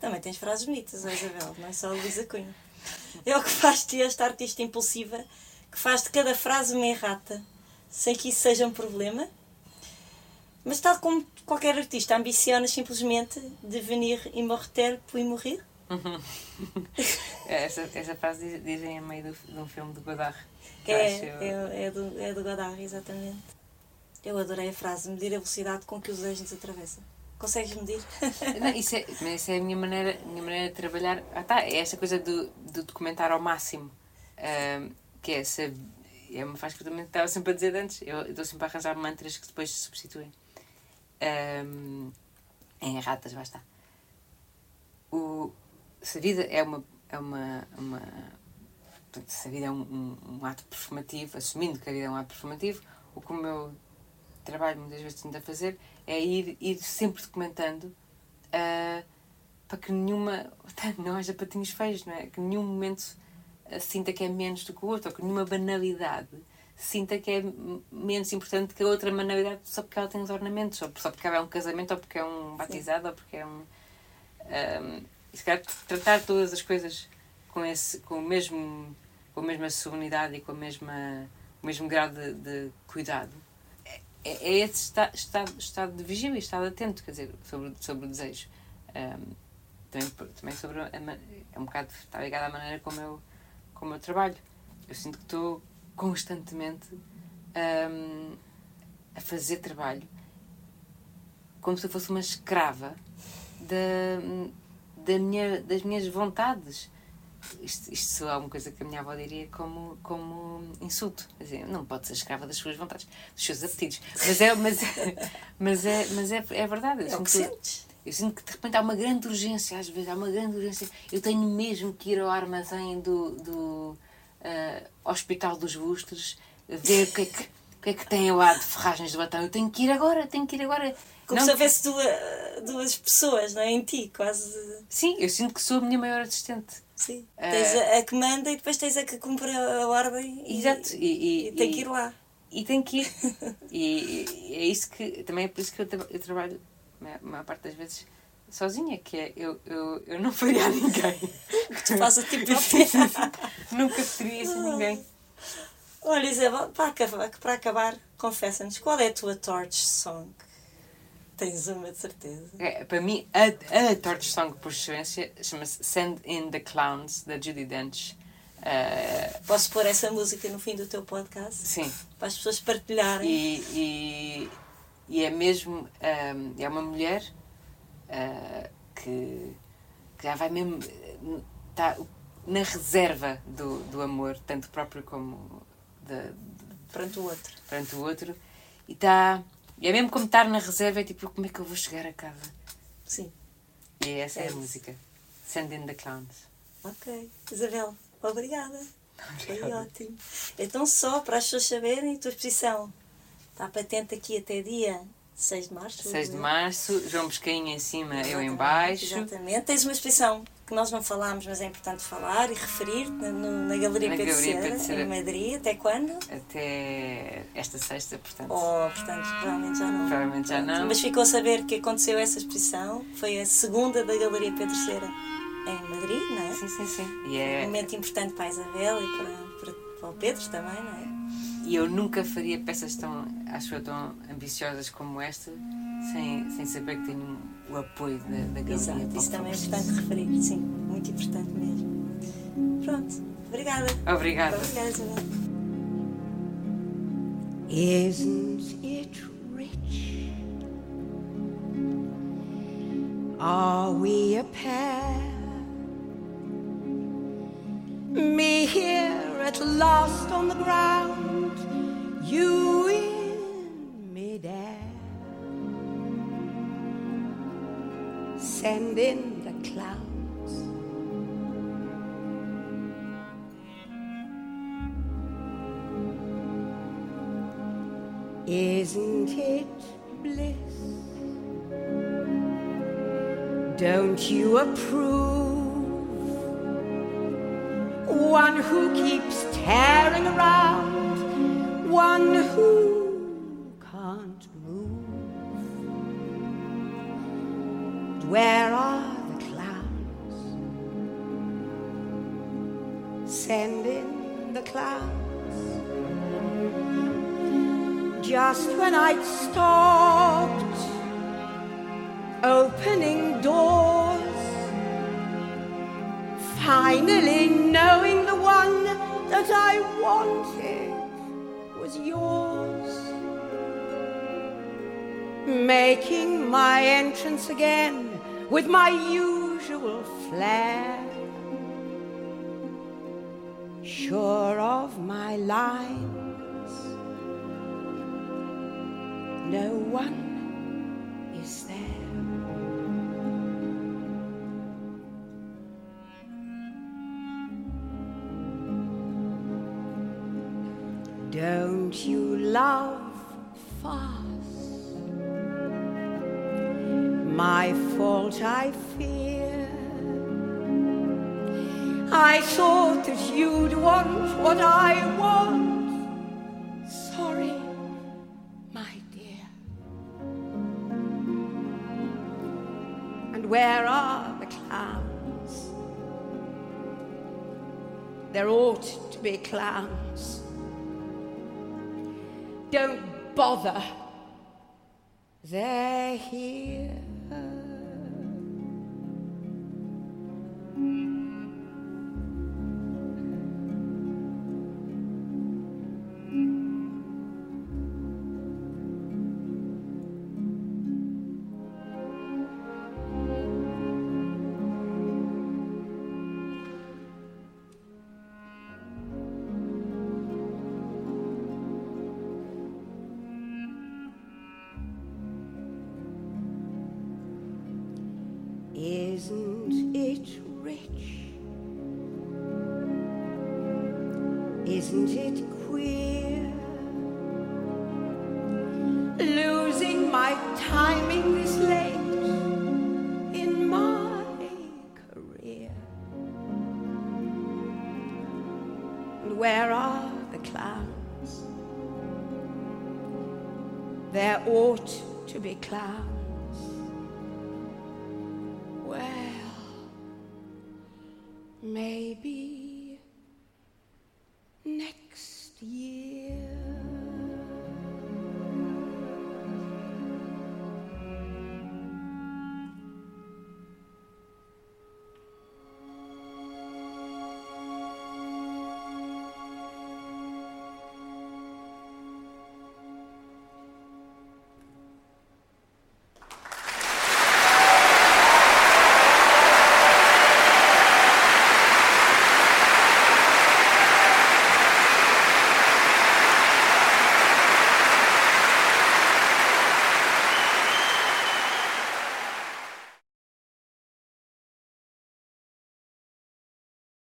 Também tens frases bonitas, Isabel, não é só a Luísa Cunha. É o que faz de ti esta artista impulsiva, que faz de cada frase uma errata, sem que isso seja um problema. Mas tal como qualquer artista, ambicionas simplesmente devenir immortel puis mourir? É, Essa, essa frase diz- dizem a meio do, de um filme do Godard. É, acho- é, é, do, é do Godard, exatamente. Eu adorei a frase, medir a velocidade com que os desejo nos atravessa. Consegues medir? Não, isso, é, mas isso é a minha maneira, minha maneira de trabalhar. Ah, tá, é esta coisa do, do documentar ao máximo. Ahm, que é essa. É uma frase que eu também estava sempre a dizer antes. Eu eu estou sempre a arranjar mantras que depois se substituem. Ahm, em ratas, está. O, se a vida é uma. É uma, uma portanto, se a vida é um, um, um ato performativo, assumindo que a vida é um ato performativo, o que o meu trabalho muitas vezes tenta fazer é ir, ir sempre documentando ah, para que nenhuma. não haja patinhos feios, não é? Que nenhum momento ah, sinta que é menos do que o outro, ou que nenhuma banalidade sinta que é menos importante que a outra banalidade só porque ela tem os ornamentos, ou só porque ela é um casamento, ou porque é um batizado, ou porque é um. ah, e se calhar tratar todas as coisas com, esse, com, o mesmo, com a mesma serenidade e com a mesma, o mesmo grau de, de cuidado é, é esse esta- estado, estado de vigília, estado atento, quer dizer, sobre, sobre o desejo. Ahm, também, também sobre a, é um bocado, está ligado à maneira como eu, como eu trabalho. Eu sinto que estou constantemente ahm, a fazer trabalho como se eu fosse uma escrava da, da minha, das minhas vontades. Isto, isto soa alguma coisa que a minha avó diria como, como insulto. Dizer, não pode ser escrava das suas vontades, dos seus apetites. Mas é, mas, mas é, mas é, é verdade. Eu É o que sinto- sentes. eu sinto que de repente há uma grande urgência, às vezes há uma grande urgência. Eu tenho mesmo que ir ao armazém do, do ah, Hospital dos Bustos ver o que, é que, o que é que tem lá de ferragens de batom. Eu tenho que ir agora, tenho que ir agora. Como Não se houvesse duas, duas pessoas não é? em ti, quase. Sim, eu sinto que sou a minha maior assistente. Sim. Eh, Tens a, a que manda e depois tens a que cumpre a, ordem. e- Exato. E, E, tem que ir lá. E tem que ir. E, e é isso que. Também é por isso que eu, tra- eu trabalho, a maior parte das vezes, sozinha, que é eu, eu, eu não faria a ninguém. Tu fazes a ti Sim, sim, própria. sim. Nunca teria sem ninguém. Olha, Isabel, para acabar, para acabar confessa-nos, qual é a tua torch song? Tens uma de certeza. É, para mim, a, a torch song por excelência chama-se Send in the Clowns, da Judy Dench. Ah, Posso pôr essa música no fim do teu podcast? sim, Para as pessoas partilharem. e, e, e é mesmo. ah, é uma mulher ah, que, que já vai mesmo. Está na reserva do, do amor, tanto próprio como da, Perante o outro. perante o outro, e está. E é mesmo como estar na reserva, é tipo, como é que eu vou chegar a casa? Sim. E essa é, É a música. Send in the Clowns. Ok. Isabel, obrigada. Foi ótimo. Então, só para as pessoas saberem, a tua exposição está patente aqui até dia 6 de março. 6 de março, João Pesquinha em cima, eu Exatamente, em baixo. Exatamente. Tens uma exposição que nós não falámos, mas é importante falar e referir na, na Galeria Na Pedro Galeria em Madrid. Até quando? Até esta sexta, portanto. Oh, portanto, provavelmente já não. Provavelmente já não. Mas ficou a saber que aconteceu essa exposição. Foi a segunda da Galeria Pedro Cera em Madrid, não é? Sim, sim, sim. E, Um é, momento importante para a Isabel e para, para, para o Pedro também, não é? E eu nunca faria peças tão, acho eu, tão ambiciosas como esta sem, sem saber que tenho o apoio da, da Galeria. Exato, isso também é importante referir, sim, muito importante mesmo. Pronto, obrigada. Obrigada. Obrigada, Isabel. Isn't it rich? Are we a pair? Me here at last on the ground, you in midair. send in the clowns. Isn't it bliss? Don't you approve? One who keeps tearing around, one who can't move. Where are the clowns? Send in the clowns just when I'd stopped opening doors, finally knowing the one that I wanted was yours, making my entrance again with my usual flair. Sure of my lines no one You love fast? My fault, I fear. I thought that you'd want what I want. Sorry. My dear. And where are the clowns? There ought to be clowns. Don't bother. They're here. To